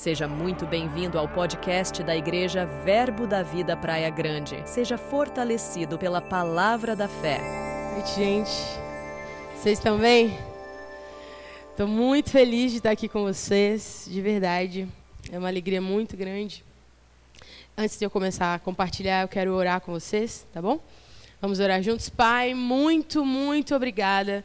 Seja muito bem-vindo ao podcast da Igreja Verbo da Vida Praia Grande. Seja fortalecido pela palavra da fé. Noite, gente. Vocês estão bem? Estou muito feliz de estar aqui com vocês, de verdade. É uma alegria muito grande. Antes de eu começar a compartilhar, eu quero orar com vocês, tá bom? Vamos orar juntos. Pai, muito, muito obrigada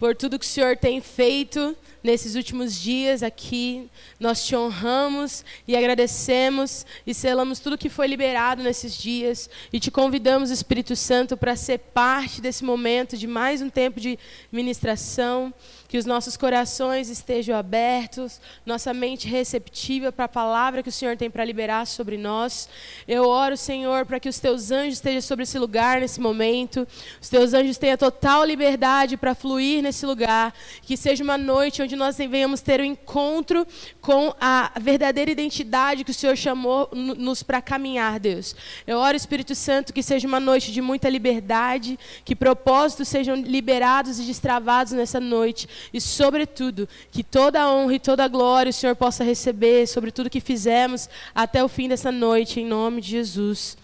por tudo que o Senhor tem feito nesses últimos dias aqui. Nós te honramos e agradecemos e selamos tudo que foi liberado nesses dias e te convidamos, Espírito Santo, para ser parte desse momento de mais um tempo de ministração que os nossos corações estejam abertos, nossa mente receptiva para a palavra que o Senhor tem para liberar sobre nós. Eu oro, Senhor, para que os teus anjos estejam sobre esse lugar nesse momento, os teus anjos tenham total liberdade para fluir nesse lugar, que seja uma noite onde nós venhamos ter o um encontro com a verdadeira identidade que o Senhor chamou nos para caminhar, Deus. Eu oro, Espírito Santo, que seja uma noite de muita liberdade, que propósitos sejam liberados e destravados nessa noite e, sobretudo, que toda a honra e toda a glória o Senhor possa receber sobre tudo que fizemos até o fim dessa noite, em nome de Jesus.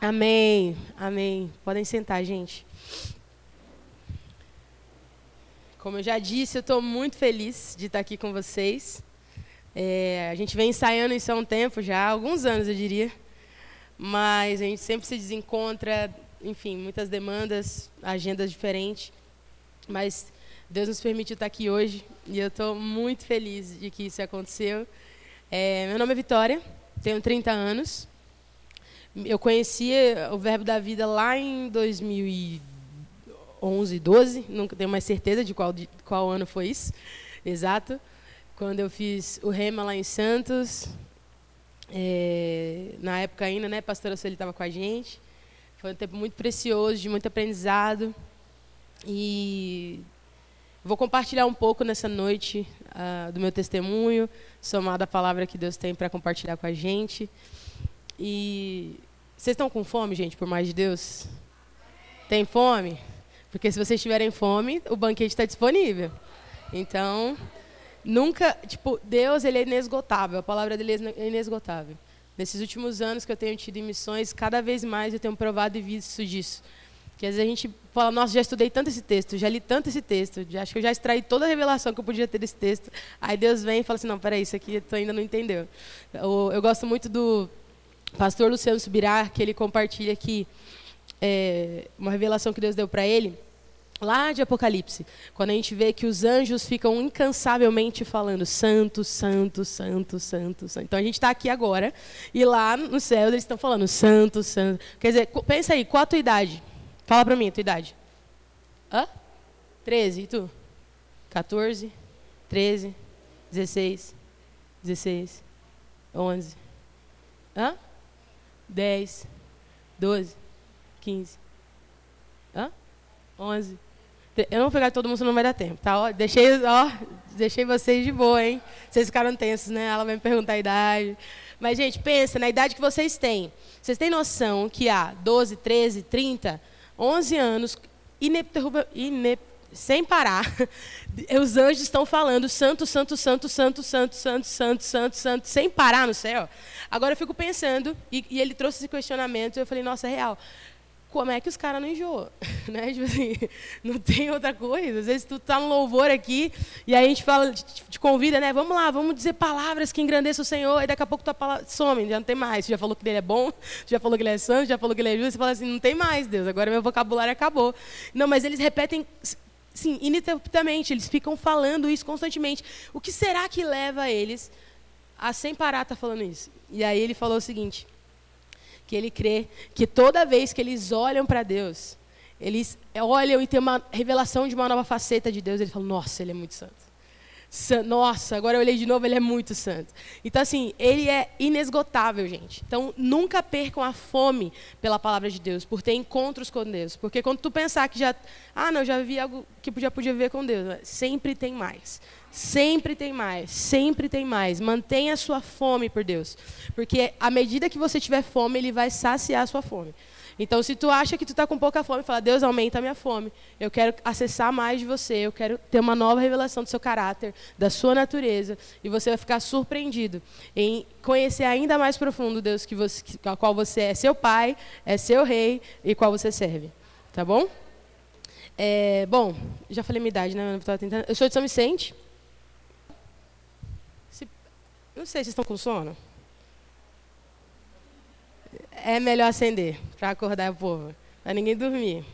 Amém. Amém. Podem sentar, gente. Como eu já disse, eu estou muito feliz de estar aqui com vocês. É, a gente vem ensaiando isso há um tempo já, alguns anos eu diria, mas a gente sempre se desencontra, enfim, muitas demandas, agendas diferentes, mas Deus nos permitiu estar aqui hoje e eu estou muito feliz de que isso aconteceu. É, meu nome é Vitória, tenho 30 anos. Eu conheci o Verbo da Vida lá em 2011, 12, nunca tenho mais certeza de qual, de qual ano foi isso, exato. Quando eu fiz o Rema lá em Santos, é, na época ainda, né, a pastora Sueli estava com a gente. Foi um tempo muito precioso, de muito aprendizado. E Vou compartilhar um pouco nessa noite uh, do meu testemunho, somado à palavra que Deus tem para compartilhar com a gente. E vocês estão com fome, gente, por mais de Deus? Tem fome? Porque se vocês tiverem fome, o banquete está disponível. Então, nunca, tipo, Deus ele é inesgotável, a palavra dele é inesgotável. Nesses últimos anos que eu tenho tido em missões, cada vez mais eu tenho provado e visto disso. Que às vezes a gente fala, nossa, já estudei tanto esse texto, já li tanto esse texto, já, acho que eu já extraí toda a revelação que eu podia ter desse texto. Aí Deus vem e fala assim, não, peraí, isso aqui tu ainda não entendeu. Eu, eu gosto muito do pastor Luciano Subirá, que ele compartilha aqui é, uma revelação que Deus deu para ele, lá de Apocalipse, quando a gente vê que os anjos ficam incansavelmente falando santo, santo, santo, santo, santo. Então a gente está aqui agora e lá no céu eles estão falando santo, santo. Quer dizer, pensa aí, qual a tua idade? Fala pra mim a tua idade. Hã? 13. E tu? 14, 13, 16, 16, 11. Hã? 10, 12, 15. Hã? 11. Eu não vou pegar todo mundo, senão não vai dar tempo, tá? Ó, deixei, ó, deixei vocês de boa, hein? Vocês ficaram tensos, né? Ela vai me perguntar a idade. Mas, gente, pensa na idade que vocês têm. Vocês têm noção que há 12, 13, 30 11 anos, sem parar, os anjos estão falando santo, santo, santo, santo, santo, santo, santo, santo, santo, sem parar no céu. Agora eu fico pensando, e, e ele trouxe esse questionamento, e eu falei, nossa, é real como é que os caras não enjoam? Né? Tipo assim, não tem outra coisa. Às vezes tu tá no louvor aqui e aí a gente fala, te, te convida, né? Vamos lá, vamos dizer palavras que engrandeçam o Senhor. E daqui a pouco tua palavra some, já não tem mais. Você já falou que ele é bom, já falou que ele é santo, já falou que ele é justo. Você fala assim, não tem mais, Deus. Agora meu vocabulário acabou. Não, mas eles repetem sim, ininterruptamente. Eles ficam falando isso constantemente. O que será que leva eles a sem parar estar tá falando isso? E aí ele falou o seguinte que ele crê que toda vez que eles olham para Deus, eles olham e tem uma revelação de uma nova faceta de Deus, eles falam: Nossa, ele é muito santo. Nossa, agora eu olhei de novo, ele é muito santo. Então, assim, ele é inesgotável, gente. Então, nunca percam a fome pela palavra de Deus, por ter encontros com Deus. Porque quando tu pensar que já. Ah, não, já vi algo que já podia ver com Deus. Sempre tem mais. Sempre tem mais. Sempre tem mais. Mantenha a sua fome por Deus. Porque à medida que você tiver fome, ele vai saciar a sua fome. Então, se tu acha que tu está com pouca fome, fala, Deus, aumenta a minha fome. Eu quero acessar mais de você, eu quero ter uma nova revelação do seu caráter, da sua natureza, e você vai ficar surpreendido em conhecer ainda mais profundo Deus que você, a qual você é seu pai, é seu rei e qual você serve. Tá bom? É, bom, já falei minha idade, né? Eu, eu sou de São Vicente. Não sei se estão com sono é melhor acender para acordar o povo, para ninguém dormir.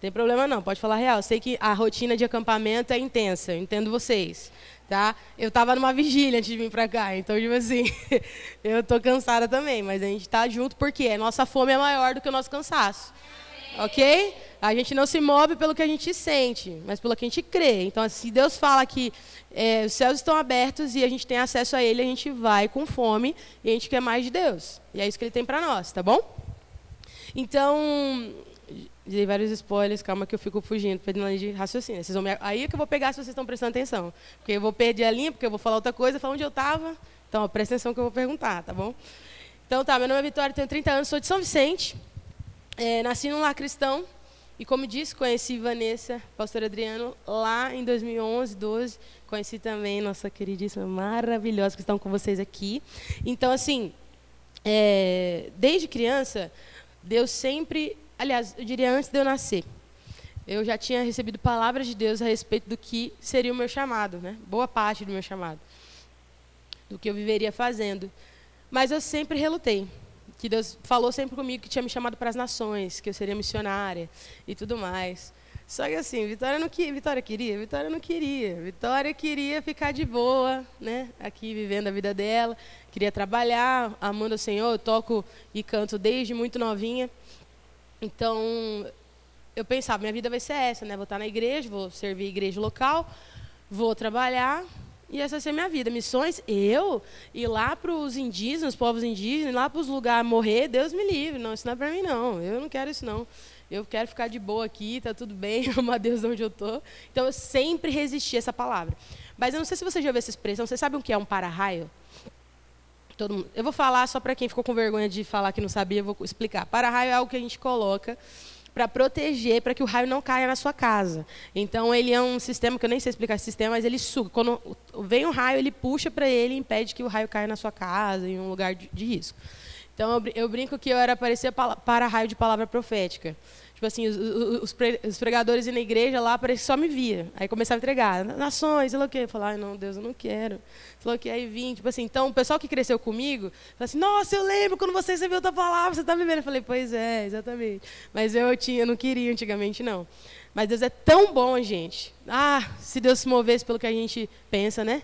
Tem problema não, pode falar real. Eu sei que a rotina de acampamento é intensa, eu entendo vocês, tá? Eu estava numa vigília antes de vir para cá, então tipo assim, eu estou cansada também, mas a gente está junto porque a nossa fome é maior do que o nosso cansaço. Ok? A gente não se move pelo que a gente sente, mas pelo que a gente crê. Então, se Deus fala que é, os céus estão abertos e a gente tem acesso a Ele, a gente vai com fome e a gente quer mais de Deus. E é isso que Ele tem para nós, tá bom? Então, dei vários spoilers, calma que eu fico fugindo, perdendo de raciocínio. Vocês vão me... Aí é que eu vou pegar se vocês estão prestando atenção. Porque eu vou perder a linha, porque eu vou falar outra coisa, falar onde eu estava. Então, presta atenção que eu vou perguntar, tá bom? Então, tá, meu nome é Vitória, tenho 30 anos, sou de São Vicente. É, nasci num lar cristão. E como disse, conheci Vanessa, pastor Adriano, lá em 2011, 12. Conheci também nossa queridíssima, maravilhosa, que estão com vocês aqui. Então, assim, é, desde criança, Deus sempre, aliás, eu diria antes de eu nascer, eu já tinha recebido palavras de Deus a respeito do que seria o meu chamado, né? boa parte do meu chamado, do que eu viveria fazendo. Mas eu sempre relutei que Deus falou sempre comigo que tinha me chamado para as nações, que eu seria missionária e tudo mais. Só que assim, Vitória não que Vitória queria, Vitória não queria. Vitória queria ficar de boa, né, aqui vivendo a vida dela, queria trabalhar, amando o Senhor, eu toco e canto desde muito novinha. Então, eu pensava, minha vida vai ser essa, né? Vou estar na igreja, vou servir a igreja local, vou trabalhar e essa vai ser minha vida. Missões, eu ir lá para os indígenas, os povos indígenas, ir lá para os lugares morrer, Deus me livre. Não, isso não é para mim, não. Eu não quero isso, não. Eu quero ficar de boa aqui, tá tudo bem, amar Deus onde eu estou. Então, eu sempre resisti a essa palavra. Mas eu não sei se você já ouviu essa expressão. Você sabe o que é um para-raio? Todo mundo. Eu vou falar só para quem ficou com vergonha de falar que não sabia, eu vou explicar. Para-raio é algo que a gente coloca para proteger, para que o raio não caia na sua casa. Então, ele é um sistema, que eu nem sei explicar esse sistema, mas ele suga. Quando vem um raio, ele puxa para ele e impede que o raio caia na sua casa, em um lugar de, de risco. Então, eu brinco que eu era parecer para raio de palavra profética. Tipo assim, os, os, os pregadores na igreja lá parece só me via. Aí começava a entregar, nações, sei lá o quê. Falar, não, Deus, eu não quero. O quê, aí vim. Tipo assim, então o pessoal que cresceu comigo, fala assim, nossa, eu lembro quando você recebeu outra palavra, você está vivendo. Eu falei, pois é, exatamente. Mas eu tinha, eu não queria antigamente, não. Mas Deus é tão bom, gente. Ah, se Deus se movesse pelo que a gente pensa, né?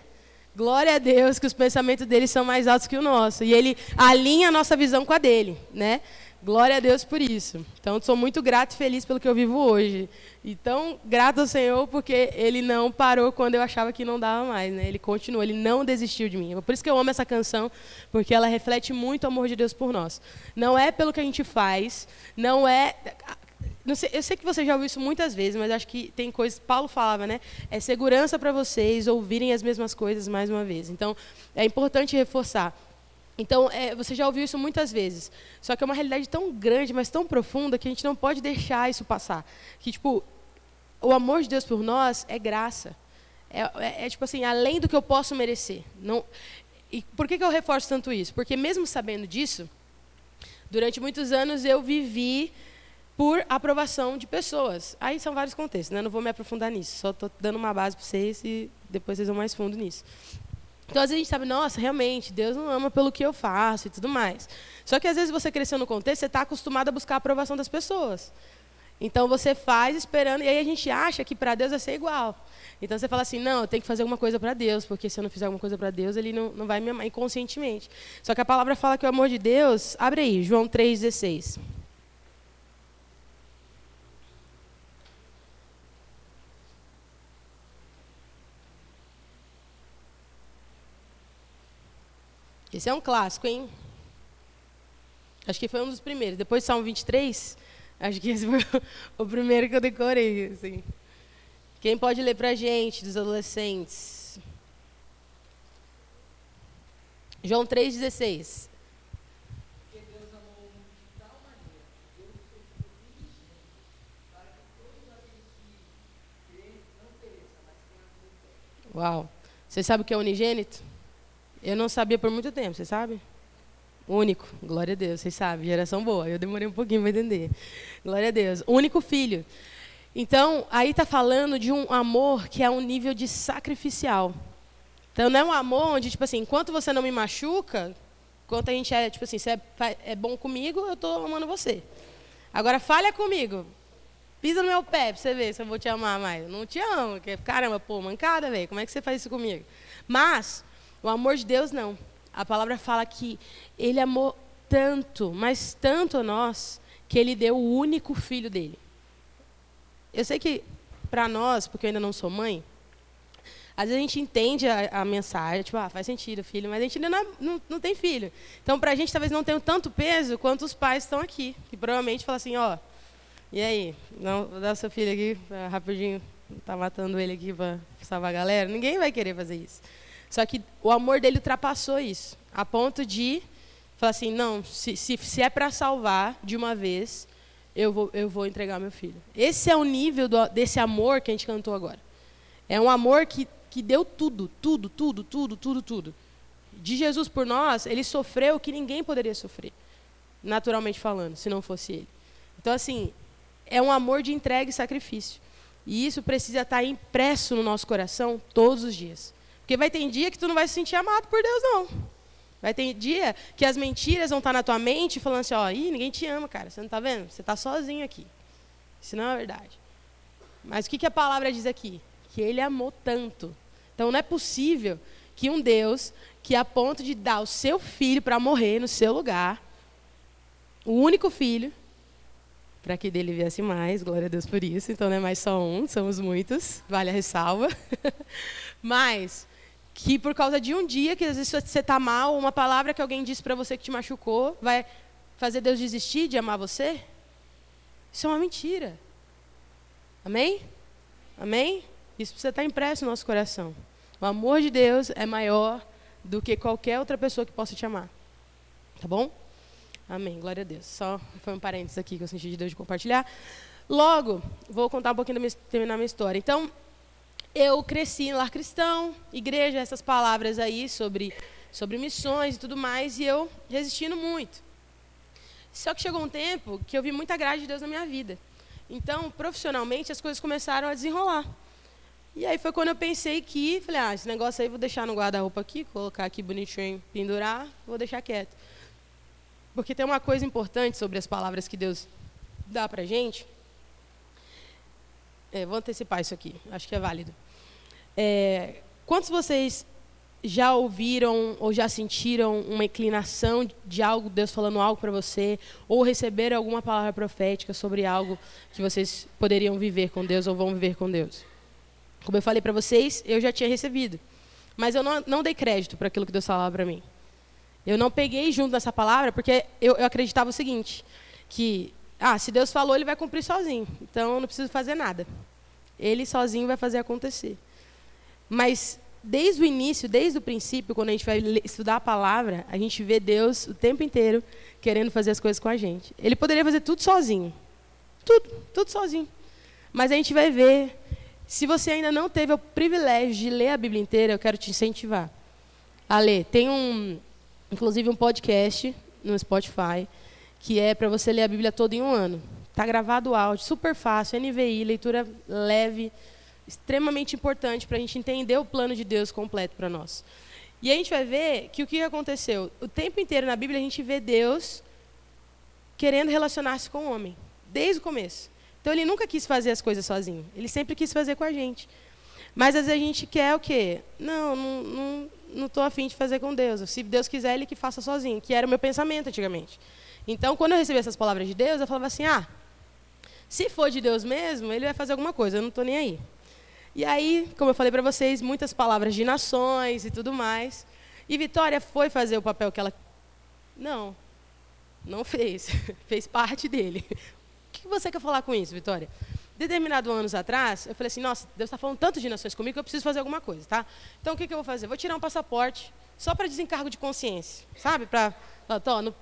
Glória a Deus que os pensamentos dele são mais altos que o nosso. E ele alinha a nossa visão com a dele, né? Glória a Deus por isso. Então, sou muito grato e feliz pelo que eu vivo hoje. Então, grato ao Senhor porque Ele não parou quando eu achava que não dava mais. Né? Ele continuou, Ele não desistiu de mim. Por isso que eu amo essa canção, porque ela reflete muito o amor de Deus por nós. Não é pelo que a gente faz, não é... Não sei, eu sei que você já ouviu isso muitas vezes, mas acho que tem coisas... Paulo falava, né? É segurança para vocês ouvirem as mesmas coisas mais uma vez. Então, é importante reforçar então, é, você já ouviu isso muitas vezes. Só que é uma realidade tão grande, mas tão profunda, que a gente não pode deixar isso passar. Que, tipo, o amor de Deus por nós é graça. É, é, é tipo assim, além do que eu posso merecer. Não, e por que, que eu reforço tanto isso? Porque mesmo sabendo disso, durante muitos anos eu vivi por aprovação de pessoas. Aí são vários contextos, né? não vou me aprofundar nisso. Só estou dando uma base para vocês e depois vocês vão mais fundo nisso. Então, às vezes a gente sabe, nossa, realmente, Deus não ama pelo que eu faço e tudo mais. Só que às vezes você cresceu no contexto, você está acostumado a buscar a aprovação das pessoas. Então você faz esperando, e aí a gente acha que para Deus vai ser igual. Então você fala assim, não, eu tenho que fazer alguma coisa para Deus, porque se eu não fizer alguma coisa para Deus, ele não, não vai me amar inconscientemente. Só que a palavra fala que o amor de Deus, abre aí, João 3,16. Esse é um clássico, hein? Acho que foi um dos primeiros. Depois do Salmo 23, acho que esse foi o primeiro que eu decorei. Assim. Quem pode ler para a gente, dos adolescentes? João 3,16. Uau! Você sabe o que é unigênito? Eu não sabia por muito tempo, você sabe? Único, glória a Deus, vocês sabem, geração boa. Eu demorei um pouquinho para entender. Glória a Deus. Único filho. Então, aí está falando de um amor que é um nível de sacrificial. Então, não é um amor onde, tipo assim, enquanto você não me machuca, enquanto a gente é, tipo assim, você é, é bom comigo, eu estou amando você. Agora, falha comigo. Pisa no meu pé pra você ver se eu vou te amar mais. Não te amo, porque, caramba, pô, mancada, velho. Como é que você faz isso comigo? Mas, o amor de Deus, não. A palavra fala que ele amou tanto, mas tanto a nós, que ele deu o único filho dele. Eu sei que, para nós, porque eu ainda não sou mãe, às vezes a gente entende a, a mensagem, tipo, ah, faz sentido, filho, mas a gente ainda não, não, não tem filho. Então, para a gente, talvez não tenha tanto peso quanto os pais estão aqui, que provavelmente falam assim, ó, e aí, não, vou dar seu filho aqui, rapidinho, tá matando ele aqui para salvar a galera. Ninguém vai querer fazer isso. Só que o amor dele ultrapassou isso, a ponto de falar assim, não, se, se, se é para salvar de uma vez, eu vou, eu vou entregar meu filho. Esse é o nível do, desse amor que a gente cantou agora. É um amor que, que deu tudo, tudo, tudo, tudo, tudo, tudo. De Jesus por nós, ele sofreu o que ninguém poderia sofrer, naturalmente falando, se não fosse ele. Então, assim, é um amor de entrega e sacrifício. E isso precisa estar impresso no nosso coração todos os dias. Porque vai ter dia que tu não vai se sentir amado por Deus, não. Vai ter dia que as mentiras vão estar na tua mente falando assim, ó, Ih, ninguém te ama, cara. Você não está vendo? Você está sozinho aqui. Isso não é verdade. Mas o que, que a palavra diz aqui? Que ele amou tanto. Então não é possível que um Deus que a ponto de dar o seu filho para morrer no seu lugar, o único filho, para que dele viesse mais, glória a Deus por isso. Então não é mais só um, somos muitos, vale a ressalva. Mas que por causa de um dia que às vezes você está mal, uma palavra que alguém disse para você que te machucou, vai fazer Deus desistir de amar você? Isso é uma mentira. Amém? Amém? Isso precisa estar impresso no nosso coração. O amor de Deus é maior do que qualquer outra pessoa que possa te amar. Tá bom? Amém. Glória a Deus. Só foi um parênteses aqui que eu senti de Deus de compartilhar. Logo, vou contar um pouquinho da minha, terminar minha história. Então, eu cresci no lar cristão, igreja, essas palavras aí sobre, sobre missões e tudo mais, e eu resistindo muito. Só que chegou um tempo que eu vi muita graça de Deus na minha vida. Então, profissionalmente, as coisas começaram a desenrolar. E aí foi quando eu pensei que, falei, ah, esse negócio aí vou deixar no guarda-roupa aqui, colocar aqui bonitinho, pendurar, vou deixar quieto. Porque tem uma coisa importante sobre as palavras que Deus dá para a gente. É, vou antecipar isso aqui, acho que é válido. É, quantos vocês já ouviram ou já sentiram uma inclinação de algo, Deus falando algo para você, ou receberam alguma palavra profética sobre algo que vocês poderiam viver com Deus ou vão viver com Deus? Como eu falei para vocês, eu já tinha recebido, mas eu não, não dei crédito para aquilo que Deus falava para mim. Eu não peguei junto nessa palavra porque eu, eu acreditava o seguinte, que ah, se Deus falou, ele vai cumprir sozinho. Então eu não preciso fazer nada. Ele sozinho vai fazer acontecer. Mas desde o início, desde o princípio, quando a gente vai estudar a palavra, a gente vê Deus o tempo inteiro querendo fazer as coisas com a gente. Ele poderia fazer tudo sozinho. Tudo, tudo sozinho. Mas a gente vai ver. Se você ainda não teve o privilégio de ler a Bíblia inteira, eu quero te incentivar a ler. Tem um, inclusive um podcast no Spotify, que é para você ler a Bíblia toda em um ano. Está gravado o áudio, super fácil, NVI, leitura leve, extremamente importante para a gente entender o plano de Deus completo para nós. E a gente vai ver que o que aconteceu? O tempo inteiro na Bíblia a gente vê Deus querendo relacionar-se com o homem, desde o começo. Então ele nunca quis fazer as coisas sozinho, ele sempre quis fazer com a gente. Mas às vezes a gente quer o quê? Não, não, não, não estou afim de fazer com Deus. Se Deus quiser, Ele que faça sozinho, que era o meu pensamento antigamente. Então, quando eu recebi essas palavras de Deus, eu falava assim: ah, se for de Deus mesmo, Ele vai fazer alguma coisa, eu não estou nem aí. E aí, como eu falei para vocês, muitas palavras de nações e tudo mais. E Vitória foi fazer o papel que ela. Não, não fez. fez parte dele. O que você quer falar com isso, Vitória? determinado anos atrás, eu falei assim, nossa, Deus está falando tanto de nações comigo que eu preciso fazer alguma coisa, tá? Então, o que, que eu vou fazer? Vou tirar um passaporte só para desencargo de consciência, sabe?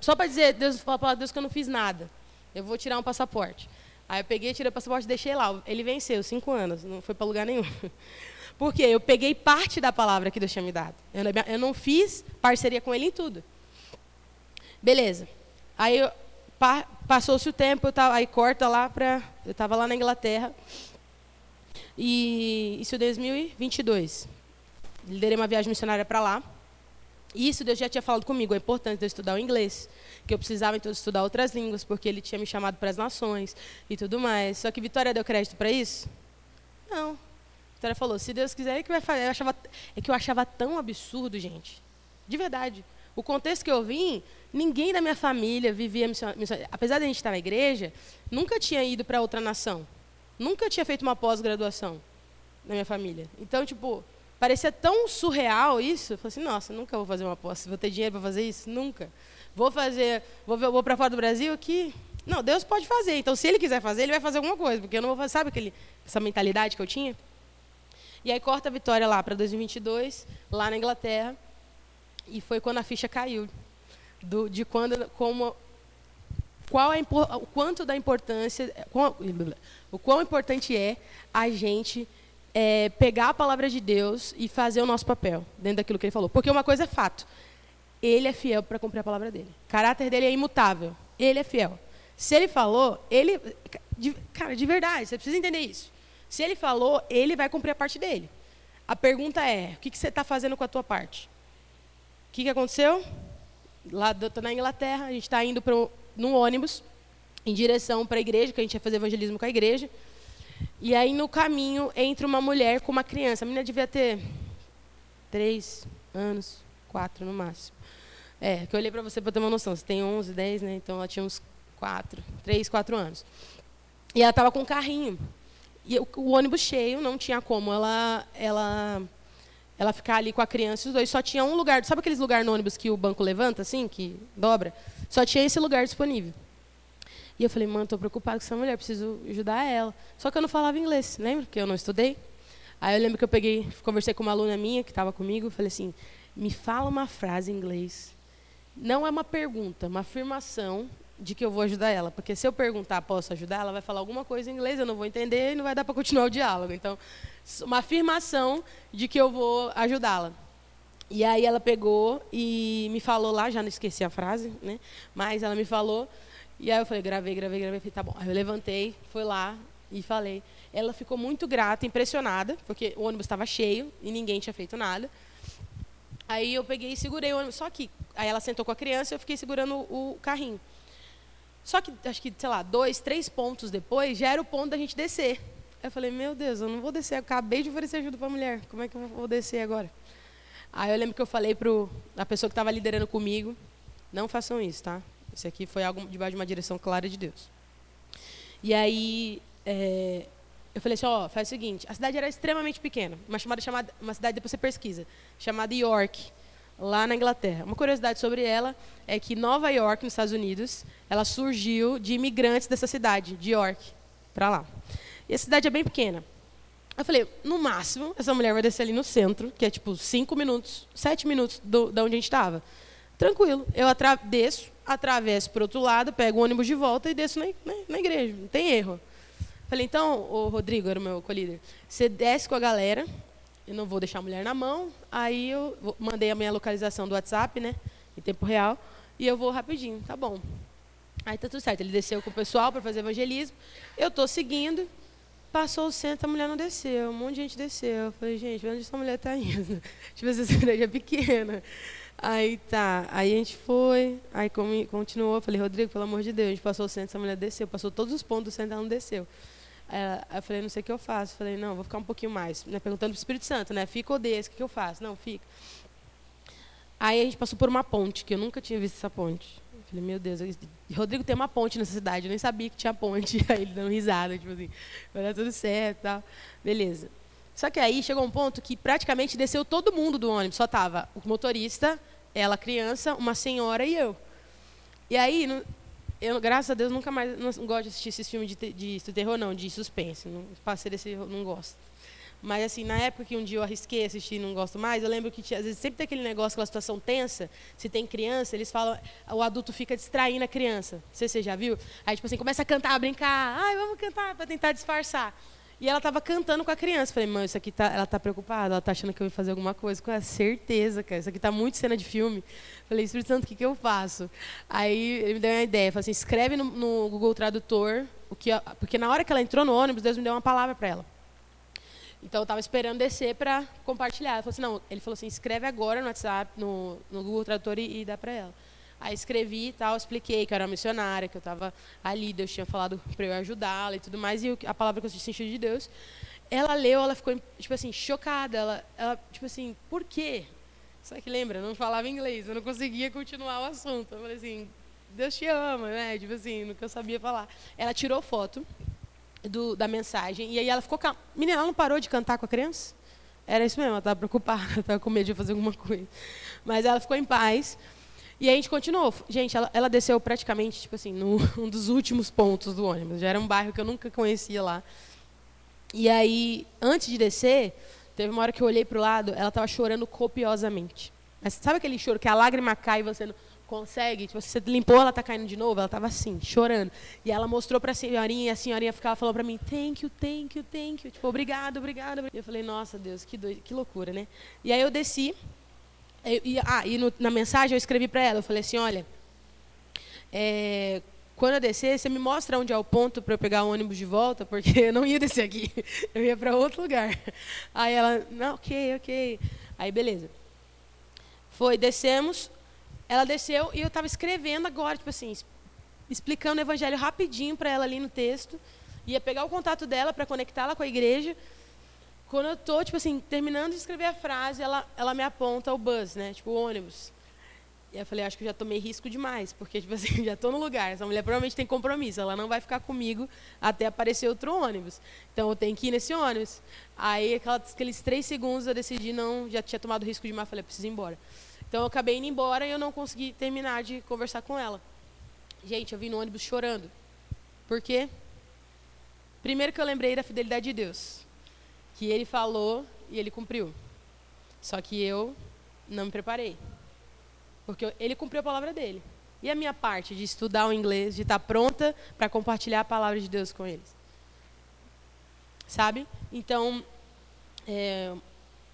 Só para dizer, Deus, falar Deus que eu não fiz nada. Eu vou tirar um passaporte. Aí eu peguei, tirei o passaporte e deixei lá. Ele venceu, cinco anos, não foi para lugar nenhum. Porque eu peguei parte da palavra que Deus tinha me dado. Eu, eu não fiz parceria com Ele em tudo. Beleza. Aí pa, passou-se o tempo, eu tava, aí corta lá para. Eu estava lá na Inglaterra. E isso em 2022. Liderei uma viagem missionária para lá. Isso Deus já tinha falado comigo, é importante eu estudar o inglês, que eu precisava então estudar outras línguas, porque ele tinha me chamado para as nações e tudo mais. Só que Vitória deu crédito para isso? Não. Vitória falou, se Deus quiser, é que vai fazer. Eu achava, é que eu achava tão absurdo, gente. De verdade. O contexto que eu vim, ninguém da minha família vivia missão, missão. Apesar de a gente estar na igreja, nunca tinha ido para outra nação. Nunca tinha feito uma pós-graduação na minha família. Então, tipo, parecia tão surreal isso. Eu falei assim, nossa, nunca vou fazer uma pós. Vou ter dinheiro para fazer isso? Nunca. Vou fazer, vou, vou para fora do Brasil aqui? Não, Deus pode fazer. Então, se Ele quiser fazer, Ele vai fazer alguma coisa. Porque eu não vou fazer, sabe aquele, essa mentalidade que eu tinha? E aí corta a vitória lá para 2022, lá na Inglaterra. E foi quando a ficha caiu. Do, de quando, como, qual é, o quanto da importância, o quão importante é a gente é, pegar a palavra de Deus e fazer o nosso papel dentro daquilo que ele falou. Porque uma coisa é fato, ele é fiel para cumprir a palavra dele. O caráter dele é imutável, ele é fiel. Se ele falou, ele, de, cara, de verdade, você precisa entender isso. Se ele falou, ele vai cumprir a parte dele. A pergunta é, o que, que você está fazendo com a tua parte? O que, que aconteceu? Lá estou na Inglaterra, a gente está indo para num ônibus em direção para a igreja, que a gente ia fazer evangelismo com a igreja. E aí, no caminho, entra uma mulher com uma criança. A menina devia ter três anos, quatro no máximo. É, que eu olhei para você para ter uma noção. Você tem 11, 10, né? Então, ela tinha uns quatro, três, quatro anos. E ela estava com um carrinho. E o, o, ônibus cheio, não tinha como ela, ela, ela ficar ali com a criança. Os dois só tinha um lugar. Sabe aqueles lugares no ônibus que o banco levanta, assim, que dobra? Só tinha esse lugar disponível. E eu falei, mano, estou preocupada com essa mulher, preciso ajudar ela. Só que eu não falava inglês, lembra? Porque eu não estudei. Aí eu lembro que eu peguei, conversei com uma aluna minha que estava comigo, falei assim, me fala uma frase em inglês. Não é uma pergunta, uma afirmação de que eu vou ajudar ela. Porque se eu perguntar, posso ajudar, ela vai falar alguma coisa em inglês, eu não vou entender e não vai dar para continuar o diálogo. Então, uma afirmação de que eu vou ajudá-la. E aí ela pegou e me falou lá, já não esqueci a frase, né? Mas ela me falou e aí eu falei, gravei, gravei, gravei, falei, tá bom. Aí eu levantei, fui lá e falei. Ela ficou muito grata, impressionada, porque o ônibus estava cheio e ninguém tinha feito nada. Aí eu peguei e segurei o ônibus, só que aí ela sentou com a criança e eu fiquei segurando o carrinho. Só que acho que, sei lá, dois, três pontos depois, já era o ponto da gente descer. Aí eu falei, meu Deus, eu não vou descer, eu acabei de oferecer ajuda para a mulher, como é que eu vou descer agora? Aí eu lembro que eu falei para a pessoa que estava liderando comigo, não façam isso, tá? Isso aqui foi algo debaixo de uma direção clara de Deus. E aí é, eu falei assim, ó, oh, faz o seguinte, a cidade era extremamente pequena, uma chamada chamada, uma cidade depois você pesquisa, chamada York, lá na Inglaterra. Uma curiosidade sobre ela é que Nova York, nos Estados Unidos, ela surgiu de imigrantes dessa cidade, de York, para lá. E a cidade é bem pequena. Eu falei, no máximo, essa mulher vai descer ali no centro, que é tipo cinco minutos, sete minutos do, da onde a gente estava. Tranquilo. Eu desço, atravesso para outro lado, pego o ônibus de volta e desço na, na, na igreja. Não tem erro. Falei, então, o Rodrigo era o meu colíder, você desce com a galera, eu não vou deixar a mulher na mão, aí eu mandei a minha localização do WhatsApp, né, em tempo real, e eu vou rapidinho, tá bom. Aí tá tudo certo, ele desceu com o pessoal para fazer evangelismo, eu estou seguindo, passou o centro, a mulher não desceu, um monte de gente desceu. Eu falei, gente, onde essa mulher está indo? tipo, essa igreja é pequena. Aí tá, aí a gente foi, aí continuou, falei, Rodrigo, pelo amor de Deus, a gente passou o centro, essa mulher desceu, passou todos os pontos do centro, ela não desceu. Aí eu falei, não sei o que eu faço. Falei, não, vou ficar um pouquinho mais. Né, perguntando para o Espírito Santo, né? Fica ou desce, o que eu faço? Não, fica. Aí a gente passou por uma ponte, que eu nunca tinha visto essa ponte. Eu falei, meu Deus, Rodrigo tem uma ponte nessa cidade, eu nem sabia que tinha ponte. Aí ele dando risada, tipo assim, vai dar tudo certo tal. Beleza. Só que aí chegou um ponto que praticamente desceu todo mundo do ônibus. Só tava o motorista, ela criança, uma senhora e eu. E aí, eu, graças a Deus, nunca mais não gosto de assistir esses filmes de, de, de terror, não, de suspense. Não, passei desse, não gosto. Mas, assim, na época que um dia eu arrisquei assistir e não gosto mais, eu lembro que às vezes sempre tem aquele negócio, aquela situação tensa. Se tem criança, eles falam, o adulto fica distraindo a criança. Você já viu. Aí, tipo assim, começa a cantar, a brincar. Ai, vamos cantar, para tentar disfarçar. E ela estava cantando com a criança. Falei, mãe, isso aqui tá, ela está preocupada, ela está achando que eu vou fazer alguma coisa. Com certeza, cara, isso aqui está muito cena de filme. Falei, Espírito Santo, o que, que eu faço? Aí ele me deu uma ideia, falou assim, escreve no, no Google Tradutor, o que, porque na hora que ela entrou no ônibus, Deus me deu uma palavra para ela. Então eu estava esperando descer para compartilhar. Falou assim, não, ele falou assim, escreve agora no WhatsApp, no, no Google Tradutor e, e dá para ela. Aí escrevi e tal, expliquei que eu era missionária, que eu estava ali, Deus tinha falado para eu ajudá-la e tudo mais, e a palavra que eu senti de Deus. Ela leu, ela ficou, tipo assim, chocada. Ela, ela tipo assim, por quê? Só que lembra, eu não falava inglês, eu não conseguia continuar o assunto. Eu falei assim, Deus te ama, né? Tipo assim, no que eu sabia falar. Ela tirou foto do, da mensagem, e aí ela ficou. Menina, ela não parou de cantar com a criança? Era isso mesmo, ela estava preocupada, estava com medo de fazer alguma coisa. Mas ela ficou em paz. E a gente continuou. Gente, ela, ela desceu praticamente, tipo assim, num um dos últimos pontos do ônibus. Já era um bairro que eu nunca conhecia lá. E aí, antes de descer, teve uma hora que eu olhei para o lado, ela estava chorando copiosamente. Mas sabe aquele choro que a lágrima cai e você não consegue? Tipo, você limpou, ela está caindo de novo? Ela estava assim, chorando. E ela mostrou para a senhorinha, e a senhorinha ficava falando para mim, thank you, thank you, thank you. Tipo, obrigado, obrigado. E eu falei, nossa, Deus, que, doido, que loucura, né? E aí eu desci, e, ah, e no, na mensagem eu escrevi para ela, eu falei assim, olha, é, quando eu descer, você me mostra onde é o ponto para eu pegar o ônibus de volta, porque eu não ia descer aqui, eu ia para outro lugar. Aí ela, não, ok, ok. Aí beleza. Foi, descemos, ela desceu e eu estava escrevendo agora, tipo assim, explicando o evangelho rapidinho para ela ali no texto, ia pegar o contato dela para conectá-la com a igreja, quando eu estou, tipo assim, terminando de escrever a frase, ela, ela me aponta o bus, né? Tipo, o ônibus. E eu falei, acho que eu já tomei risco demais, porque, tipo assim, já estou no lugar. Essa mulher provavelmente tem compromisso, ela não vai ficar comigo até aparecer outro ônibus. Então, eu tenho que ir nesse ônibus. Aí, aqueles três segundos, eu decidi não, já tinha tomado risco demais, falei, preciso ir embora. Então, eu acabei indo embora e eu não consegui terminar de conversar com ela. Gente, eu vim no ônibus chorando. Por quê? Primeiro que eu lembrei da fidelidade de Deus que ele falou e ele cumpriu. Só que eu não me preparei. Porque ele cumpriu a palavra dele. E a minha parte de estudar o inglês, de estar pronta para compartilhar a palavra de Deus com eles? Sabe? Então, é,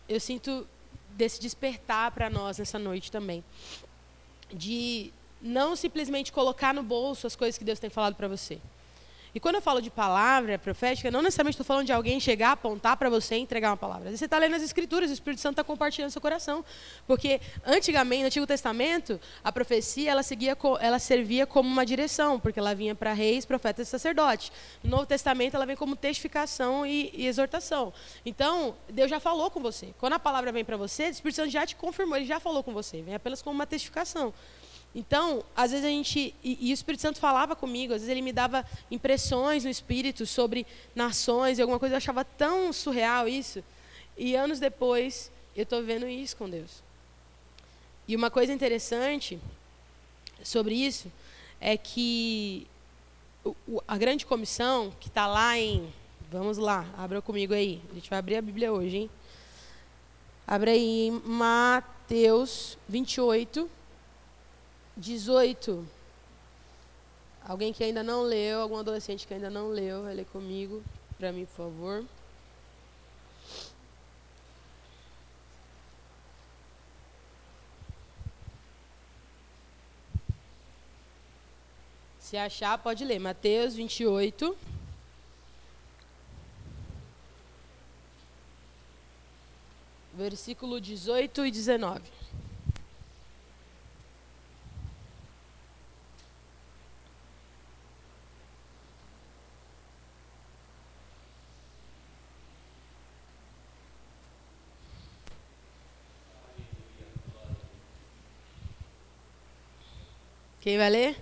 eu sinto desse despertar para nós nessa noite também. De não simplesmente colocar no bolso as coisas que Deus tem falado para você. E quando eu falo de palavra profética, não necessariamente estou falando de alguém chegar, apontar para você e entregar uma palavra. Você está lendo as Escrituras, o Espírito Santo está compartilhando seu coração. Porque antigamente, no Antigo Testamento, a profecia ela, seguia, ela servia como uma direção, porque ela vinha para reis, profetas e sacerdotes. No Novo Testamento, ela vem como testificação e, e exortação. Então, Deus já falou com você. Quando a palavra vem para você, o Espírito Santo já te confirmou, ele já falou com você. Vem apenas como uma testificação. Então, às vezes a gente. E, e, o Espírito Santo falava comigo, às vezes ele me dava impressões no espírito sobre nações e alguma coisa. Eu achava tão surreal isso. E anos depois, eu estou vendo isso com Deus. E uma coisa interessante sobre isso é que o, a grande comissão, que está lá em. Vamos lá, abra comigo aí. A gente vai abrir a Bíblia hoje, hein? Abra aí em Mateus 28. 18. Alguém que ainda não leu, algum adolescente que ainda não leu, vai ler comigo, para mim, por favor. Se achar, pode ler. Mateus 28. Versículo 18 e 19. Quem vai ler?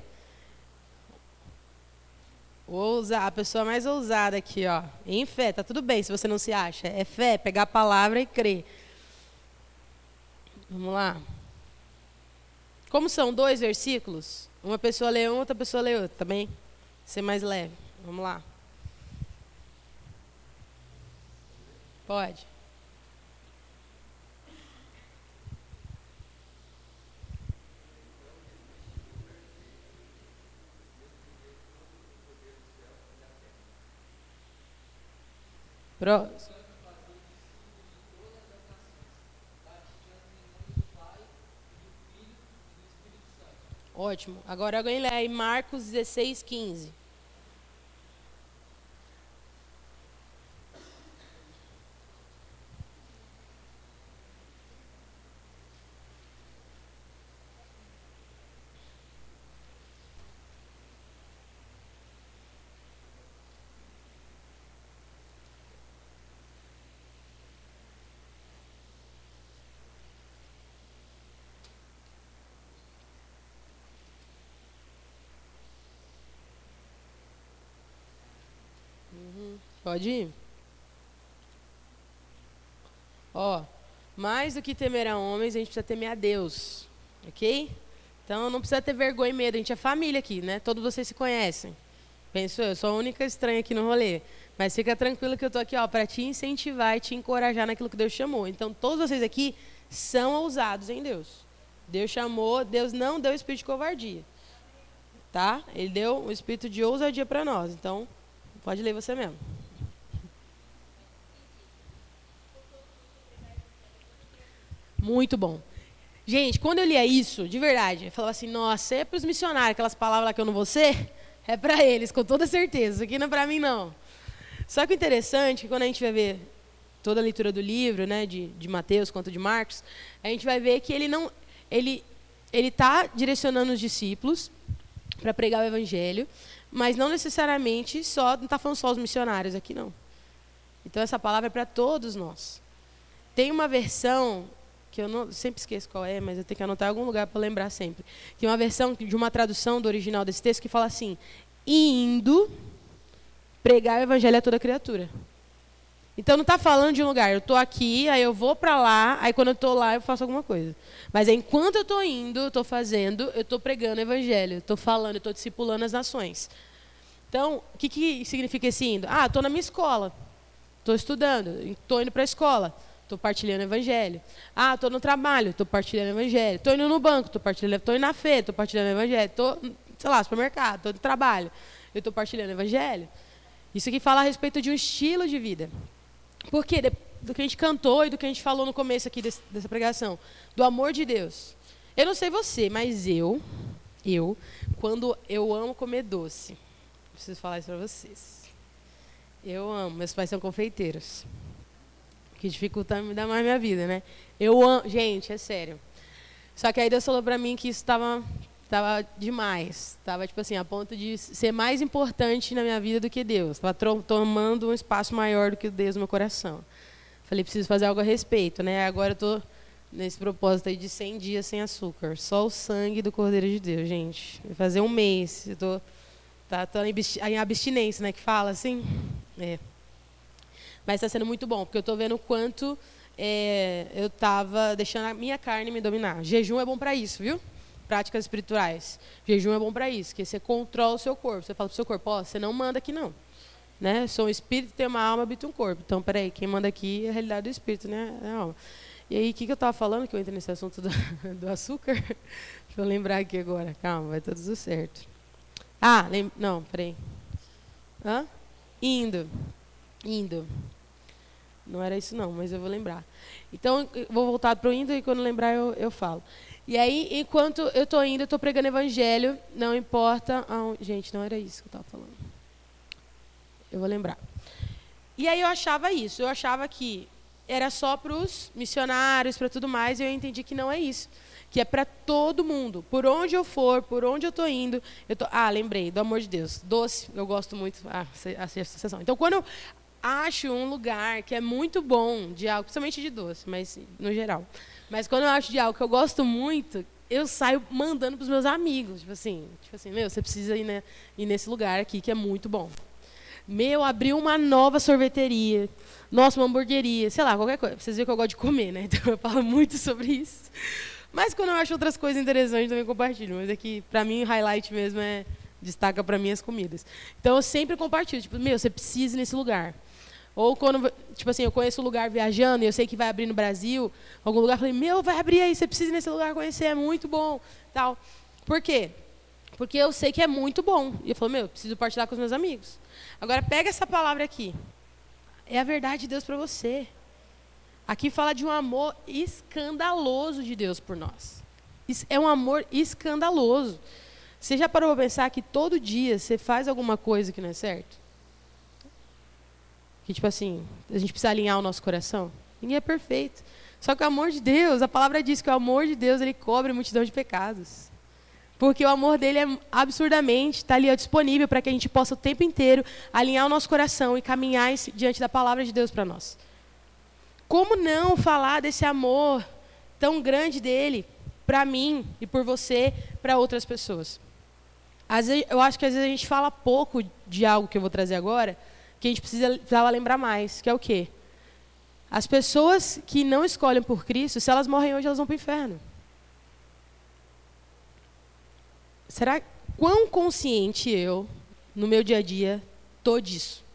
Ousa, a pessoa mais ousada aqui, ó. Em fé, tá tudo bem se você não se acha. É fé, pegar a palavra e crer. Vamos lá. Como são dois versículos, uma pessoa lê um, outra pessoa lê outro? Tá Ser mais leve. Vamos lá. Pode. Próximo. Ótimo. Agora alguém lê aí Marcos 16, 15. Pode ir? Ó, mais do que temer a homens, a gente precisa temer a Deus. Ok? Então não precisa ter vergonha e medo. A gente é família aqui, né? Todos vocês se conhecem. Penso eu, sou a única estranha aqui no rolê. Mas fica tranquilo que eu tô aqui, ó, para te incentivar e te encorajar naquilo que Deus chamou. Então todos vocês aqui são ousados em Deus. Deus chamou, Deus não deu espírito de covardia. Tá? Ele deu um espírito de ousadia para nós. Então, pode ler você mesmo. Muito bom. Gente, quando eu lia isso, de verdade, eu falava assim, nossa, é para os missionários, aquelas palavras lá que eu não vou ser, é para eles, com toda certeza. Isso aqui não é para mim, não. Só que o interessante é que quando a gente vai ver toda a leitura do livro, né, de, de Mateus quanto de Marcos, a gente vai ver que ele não, ele ele está direcionando os discípulos para pregar o evangelho, mas não necessariamente só, não está falando só os missionários aqui não. Então essa palavra é para todos nós. Tem uma versão que eu não, sempre esqueço qual é, mas eu tenho que anotar algum lugar para lembrar sempre. Tem uma versão de uma tradução do original desse texto que fala assim: indo pregar o evangelho a toda criatura. Então não está falando de um lugar, eu estou aqui, aí eu vou para lá, aí quando eu estou lá eu faço alguma coisa. Mas enquanto eu estou indo, eu estou fazendo, eu estou pregando o evangelho, estou falando, estou discipulando as nações. Então, o que, que significa esse indo? Ah, estou na minha escola, estou estudando, estou indo para a escola. Estou partilhando evangelho. Ah, estou no trabalho, estou partilhando evangelho. Estou indo no banco, estou partilhando, estou indo na feira, estou partilhando evangelho. Estou, sei lá, supermercado, estou no trabalho, eu estou partilhando evangelho. Isso aqui fala a respeito de um estilo de vida. Por quê? Do que a gente cantou e do que a gente falou no começo aqui desse, dessa pregação. Do amor de Deus. Eu não sei você, mas eu, eu, quando eu amo comer doce, preciso falar isso para vocês. Eu amo. Meus pais são confeiteiros que dificulta ainda mais minha vida, né? Eu amo, gente, é sério. Só que aí Deus falou para mim que isso estava tava demais, estava tipo assim a ponto de ser mais importante na minha vida do que Deus, estava tomando um espaço maior do que Deus no meu coração. Falei, preciso fazer algo a respeito, né? Agora eu tô nesse propósito aí de 100 dias sem açúcar, só o sangue do Cordeiro de Deus, gente. Vai fazer um mês, eu tô tá, tô em abstinência, né, que fala assim? É. Mas está sendo muito bom, porque eu estou vendo o quanto é, eu estava deixando a minha carne me dominar. Jejum é bom para isso, viu? Práticas espirituais. Jejum é bom para isso, que você controla o seu corpo. Você fala para o seu corpo, ó, você não manda aqui não. Né? Sou um espírito, tem uma alma, habita um corpo. Então, peraí, quem manda aqui é a realidade do espírito, né? É a alma. E aí, o que, que eu estava falando, que eu entrei nesse assunto do, do açúcar? Deixa eu lembrar aqui agora. Calma, vai tudo certo. Ah, lem... não, peraí. Hã? Indo. Indo. Não era isso não, mas eu vou lembrar. Então, vou voltar para o indo e quando lembrar eu, eu falo. E aí, enquanto eu estou indo, eu estou pregando evangelho, não importa... Aonde... Gente, não era isso que eu estava falando. Eu vou lembrar. E aí eu achava isso, eu achava que era só para os missionários, para tudo mais, e eu entendi que não é isso. Que é para todo mundo. Por onde eu for, por onde eu estou indo. Eu tô... Ah, lembrei, do amor de Deus. Doce, eu gosto muito. Ah, a sexta sessão. Então, quando eu acho um lugar que é muito bom de algo, principalmente de doce, mas no geral. Mas quando eu acho de algo que eu gosto muito, eu saio mandando para os meus amigos, tipo assim, tipo assim, meu, você precisa ir, né, ir nesse lugar aqui que é muito bom. Meu, abriu uma nova sorveteria. Nossa, uma hamburgueria, sei lá, qualquer coisa. Vocês viram que eu gosto de comer, né? Então eu falo muito sobre isso. Mas quando eu acho outras coisas interessantes, também compartilho. Mas é que, mim, o highlight mesmo é destaca para mim as comidas. Então eu sempre compartilho, tipo, meu, você precisa ir nesse lugar. Ou quando, tipo assim, eu conheço um lugar viajando e eu sei que vai abrir no Brasil, algum lugar, eu falei, meu, vai abrir aí, você precisa ir nesse lugar conhecer, é muito bom. Tal. Por quê? Porque eu sei que é muito bom. E eu falo, meu, eu preciso partilhar com os meus amigos. Agora, pega essa palavra aqui. é a verdade de Deus para você. Aqui fala de um amor escandaloso de Deus por nós. É um amor escandaloso. Você já parou para pensar que todo dia você faz alguma coisa que não é certo? Que tipo assim, a gente precisa alinhar o nosso coração? Ninguém é perfeito. Só que o amor de Deus, a palavra diz que o amor de Deus ele cobre multidão de pecados. Porque o amor dele é absurdamente, está ali ó, disponível para que a gente possa o tempo inteiro alinhar o nosso coração e caminhar diante da palavra de Deus para nós. Como não falar desse amor tão grande dele para mim e por você, para outras pessoas? Às vezes, eu acho que às vezes a gente fala pouco de algo que eu vou trazer agora, que a gente precisa, precisava lembrar mais, que é o quê? As pessoas que não escolhem por Cristo, se elas morrem hoje, elas vão para o inferno. Será quão consciente eu, no meu dia a dia, tô disso?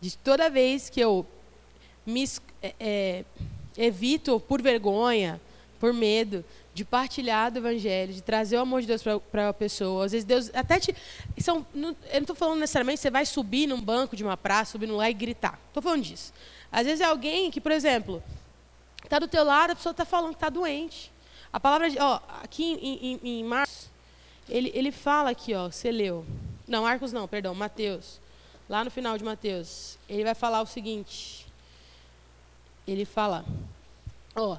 De toda vez que eu me é, é, evito por vergonha, por medo, de partilhar do evangelho, de trazer o amor de Deus para a pessoa. Às vezes Deus até te são, não, eu não estou falando necessariamente você vai subir num banco de uma praça, subir lá e gritar. Estou falando disso. Às vezes é alguém que, por exemplo, está do teu lado, a pessoa está falando que está doente. A palavra, de, ó, aqui em, em, em Marcos, ele, ele fala aqui, ó, você leu. Não, Marcos não, perdão, Mateus. Lá no final de Mateus, ele vai falar o seguinte. Ele fala, ó,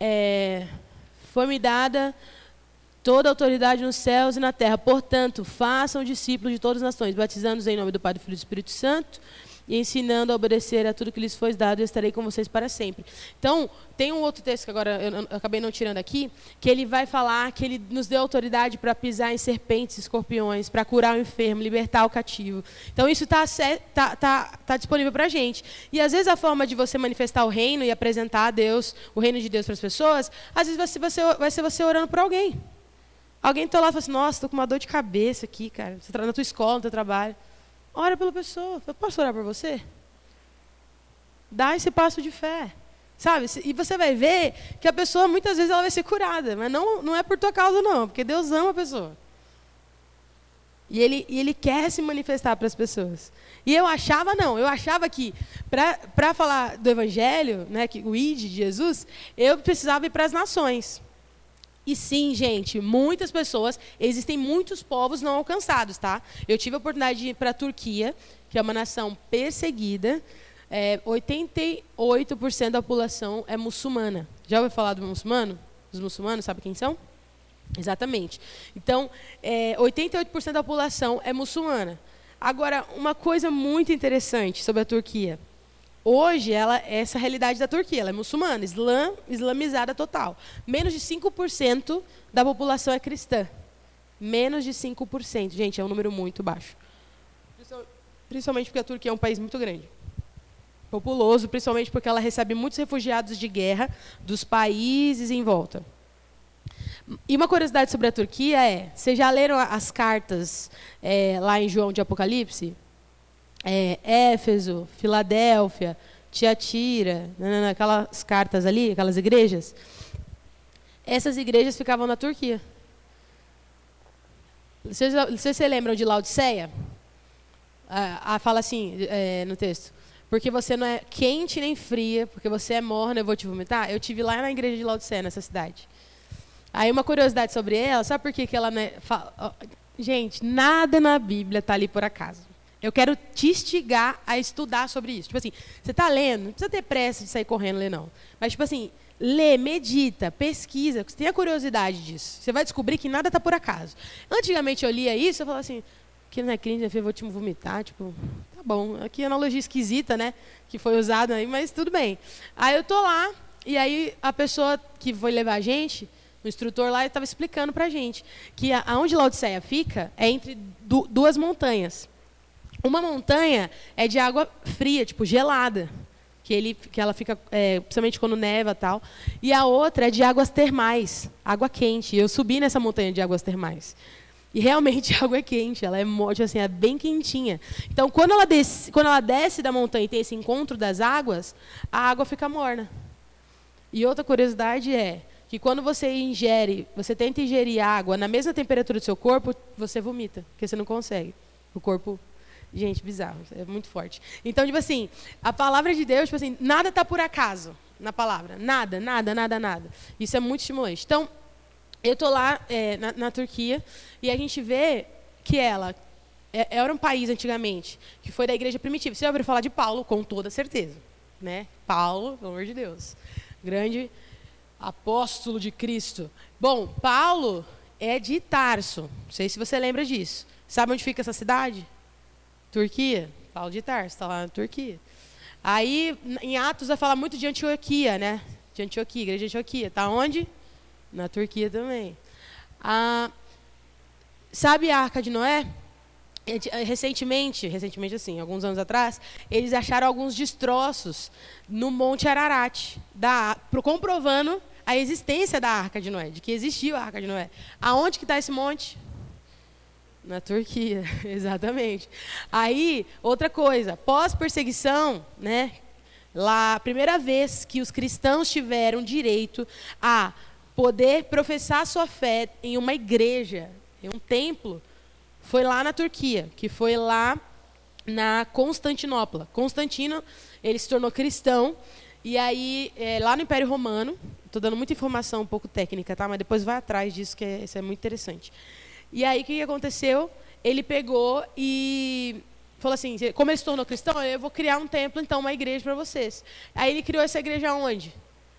é, foi-me dada toda a autoridade nos céus e na terra. Portanto, façam discípulos de todas as nações, batizando-os em nome do Pai, do Filho e do Espírito Santo, e ensinando a obedecer a tudo que lhes foi dado, e estarei com vocês para sempre. Então, tem um outro texto que agora eu, acabei não tirando aqui, que ele vai falar que ele nos deu autoridade para pisar em serpentes escorpiões, para curar o enfermo, libertar o cativo. Então, isso está tá, tá, tá disponível para a gente. E, às vezes, a forma de você manifestar o reino e apresentar a Deus, o reino de Deus para as pessoas, às vezes vai ser você, vai ser você orando por alguém. Alguém está lá e fala assim, nossa, estou com uma dor de cabeça aqui, cara. Você está na tua escola, no teu trabalho. Ora pela pessoa. Eu posso orar por você? Dá esse passo de fé. Sabe? E você vai ver que a pessoa, muitas vezes, ela vai ser curada. Mas não, não é por tua causa, não. Porque Deus ama a pessoa. E ele, e ele quer se manifestar para as pessoas. E eu achava, não. Eu achava que, para falar do Evangelho, né, que, o ID de Jesus, eu precisava ir para as nações. E sim, gente, muitas pessoas, existem muitos povos não alcançados, tá? Eu tive a oportunidade de ir para a Turquia, que é uma nação perseguida. É, 88% da população é muçulmana. Já ouviu falar do muçulmano? Os muçulmanos, sabe quem são? Exatamente. Então, é, 88% da população é muçulmana. Agora, uma coisa muito interessante sobre a Turquia. Hoje, ela é essa realidade da Turquia. Ela é muçulmana, islã, islamizada total. Menos de 5% da população é cristã. Menos de 5%. Gente, é um número muito baixo. Principalmente porque a Turquia é um país muito grande. Populoso, principalmente porque ela recebe muitos refugiados de guerra dos países em volta. E uma curiosidade sobre a Turquia é: vocês já leram as cartas é, lá em João de Apocalipse? É, Éfeso, Filadélfia, Tiatira, né, né, né, aquelas cartas ali, aquelas igrejas. Essas igrejas ficavam na Turquia. Vocês, se lembram de Laodiceia? Ah, ah, fala assim é, no texto. Porque você não é quente nem fria, porque você é morna, eu vou te vomitar. Eu tive lá na igreja de Laodiceia, nessa cidade. Aí uma curiosidade sobre ela, sabe por que, que ela fala, Gente, nada na Bíblia está ali por acaso. Eu quero te instigar a estudar sobre isso. Tipo assim, você está lendo, não precisa ter pressa de sair correndo ler, não. Mas, tipo assim, lê, medita, pesquisa, você tenha curiosidade disso. Você vai descobrir que nada está por acaso. Antigamente eu lia isso, eu falava assim, que não é crime, eu vou te vomitar, tipo, tá bom. Aqui é analogia esquisita, né? Que foi usada aí, mas tudo bem. Aí eu tô lá, e aí a pessoa que foi levar a gente, o instrutor lá estava explicando para a gente que aonde Laodiceia fica é entre duas montanhas. Uma montanha é de água fria, tipo gelada, que, ele, que ela fica, é, principalmente quando neva tal. E a outra é de águas termais, água quente. Eu subi nessa montanha de águas termais. E realmente a água é quente, ela é, tipo assim, é bem quentinha. Então, quando ela, desce, quando ela desce da montanha e tem esse encontro das águas, a água fica morna. E outra curiosidade é que quando você ingere, você tenta ingerir água na mesma temperatura do seu corpo, você vomita, porque você não consegue. O corpo Gente, bizarro, é muito forte. Então, tipo assim, a palavra de Deus, tipo assim, nada está por acaso na palavra. Nada, nada, nada, nada. Isso é muito estimulante. Então, eu estou lá é, na, na, Turquia e a gente vê que ela é, era um país antigamente que foi da igreja primitiva. Você já ouviu falar de Paulo, com toda certeza. Né? Paulo, pelo amor de Deus. Grande apóstolo de Cristo. Bom, Paulo é de Tarso. Não sei se você lembra disso. Sabe onde fica essa cidade? Turquia. Paulo de Tarso, está lá na Turquia. Aí, em Atos, vai falar muito de Antioquia, né? De Antioquia, igreja de Antioquia. Está onde? Na Turquia também. Ah, sabe a Arca de Noé? Recentemente, recentemente assim, alguns anos atrás, eles acharam alguns destroços no Monte Ararat, da, comprovando a existência da Arca de Noé, de que existiu a Arca de Noé. Aonde que está esse monte? Na Turquia, exatamente. Aí, outra coisa, pós-perseguição, né? Lá, a primeira vez que os cristãos tiveram direito a poder professar sua fé em uma igreja, em um templo, foi lá na Turquia, que foi lá na Constantinopla. Constantino, ele se tornou cristão, e aí, é, lá no Império Romano, estou dando muita informação um pouco técnica, tá? mas depois vai atrás disso, que é, isso é muito interessante. E aí, o que aconteceu? Ele pegou e falou assim: como ele se tornou cristão, eu vou criar um templo, então, uma igreja para vocês. Aí ele criou essa igreja onde?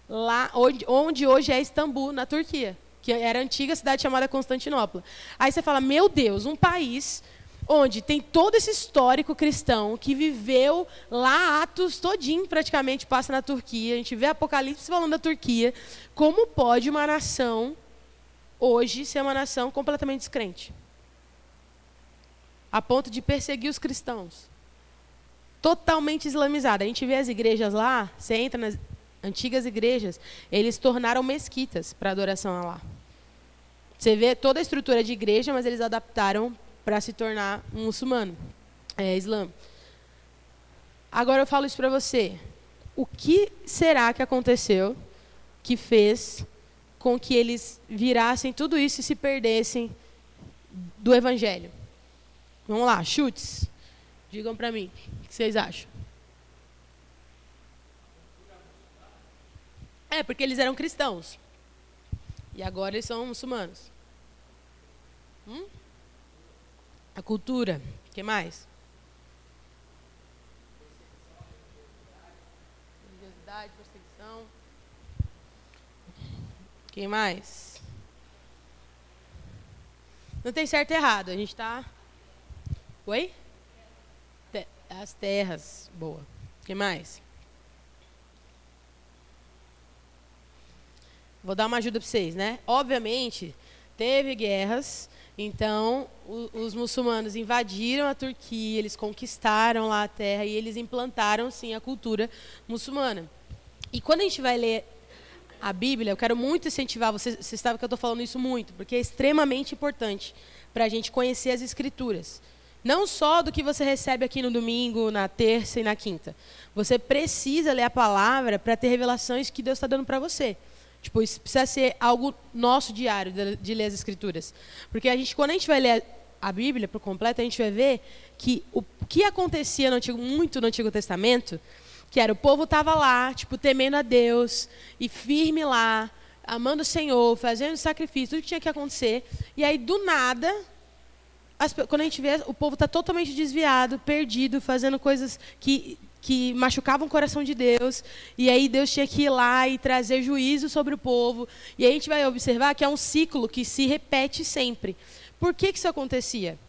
Lá onde, onde hoje é Istambul, na Turquia, que era a antiga cidade chamada Constantinopla. Aí você fala: meu Deus, um país onde tem todo esse histórico cristão que viveu lá Atos todinho praticamente passa na Turquia. A gente vê Apocalipse falando da Turquia. Como pode uma nação hoje ser uma nação completamente descrente. A ponto de perseguir os cristãos. Totalmente islamizada. A gente vê as igrejas lá, você entra nas antigas igrejas, eles tornaram mesquitas para adoração a lá. Você vê toda a estrutura de igreja, mas eles adaptaram para se tornar um muçulmano, é, islã. Agora eu falo isso para você. O que será que aconteceu que fez com que eles virassem tudo isso e se perdessem do Evangelho. Vamos lá, chutes. Digam para mim, o que vocês acham? É, porque eles eram cristãos. E agora eles são muçulmanos. Hum? A cultura. O que mais? Quem mais? Não tem certo e errado. A gente está. Oi? As terras. Boa. Quem mais? Vou dar uma ajuda para vocês, né? Obviamente, teve guerras, então o, os muçulmanos invadiram a Turquia, eles conquistaram lá a terra e eles implantaram sim a cultura muçulmana. E quando a gente vai ler a Bíblia, eu quero muito incentivar, você, você sabe que eu estou falando isso muito, porque é extremamente importante para a gente conhecer as Escrituras. Não só do que você recebe aqui no domingo, na terça e na quinta. Você precisa ler a palavra para ter revelações que Deus está dando para você. Tipo, isso precisa ser algo nosso diário de, de, ler as Escrituras. Porque a gente, quando a gente vai ler a Bíblia por completo, a gente vai ver que o que acontecia no Antigo, muito no Antigo Testamento que era o povo estava lá, tipo, temendo a Deus, e firme lá, amando o Senhor, fazendo sacrifício, tudo que tinha que acontecer. E aí, do nada, as, quando a gente vê, o povo está totalmente desviado, perdido, fazendo coisas que, que machucavam o coração de Deus. E aí Deus tinha que ir lá e trazer juízo sobre o povo. E aí a gente vai observar que é um ciclo que se repete sempre. Por que, que isso acontecia?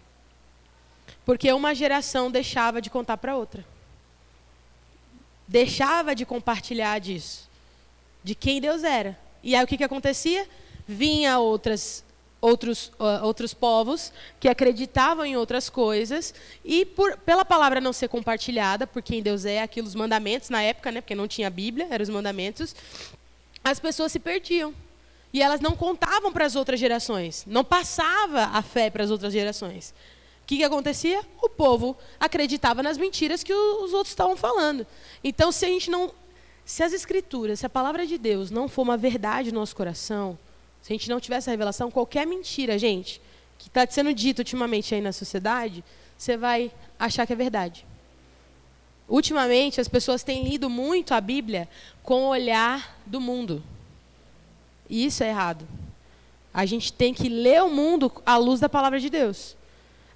Porque uma geração deixava de contar para outra deixava de compartilhar disso, de quem Deus era. E aí o que, que acontecia? Vinha outras, outros, uh, outros povos que acreditavam em outras coisas e por, pela palavra não ser compartilhada por quem Deus é, aquilo os mandamentos na época, né, porque não tinha Bíblia, eram os mandamentos, as pessoas se perdiam. E elas não contavam para as outras gerações, não passava a fé para as outras gerações. O que, que acontecia? O povo acreditava nas mentiras que os outros estavam falando. Então, se a gente não. Se as escrituras, se a palavra de Deus não for uma verdade no nosso coração, se a gente não tiver essa revelação, qualquer mentira, gente, que está sendo dito ultimamente aí na sociedade, você vai achar que é verdade. Ultimamente, as pessoas têm lido muito a Bíblia com o olhar do mundo. E isso é errado. A gente tem que ler o mundo à luz da palavra de Deus.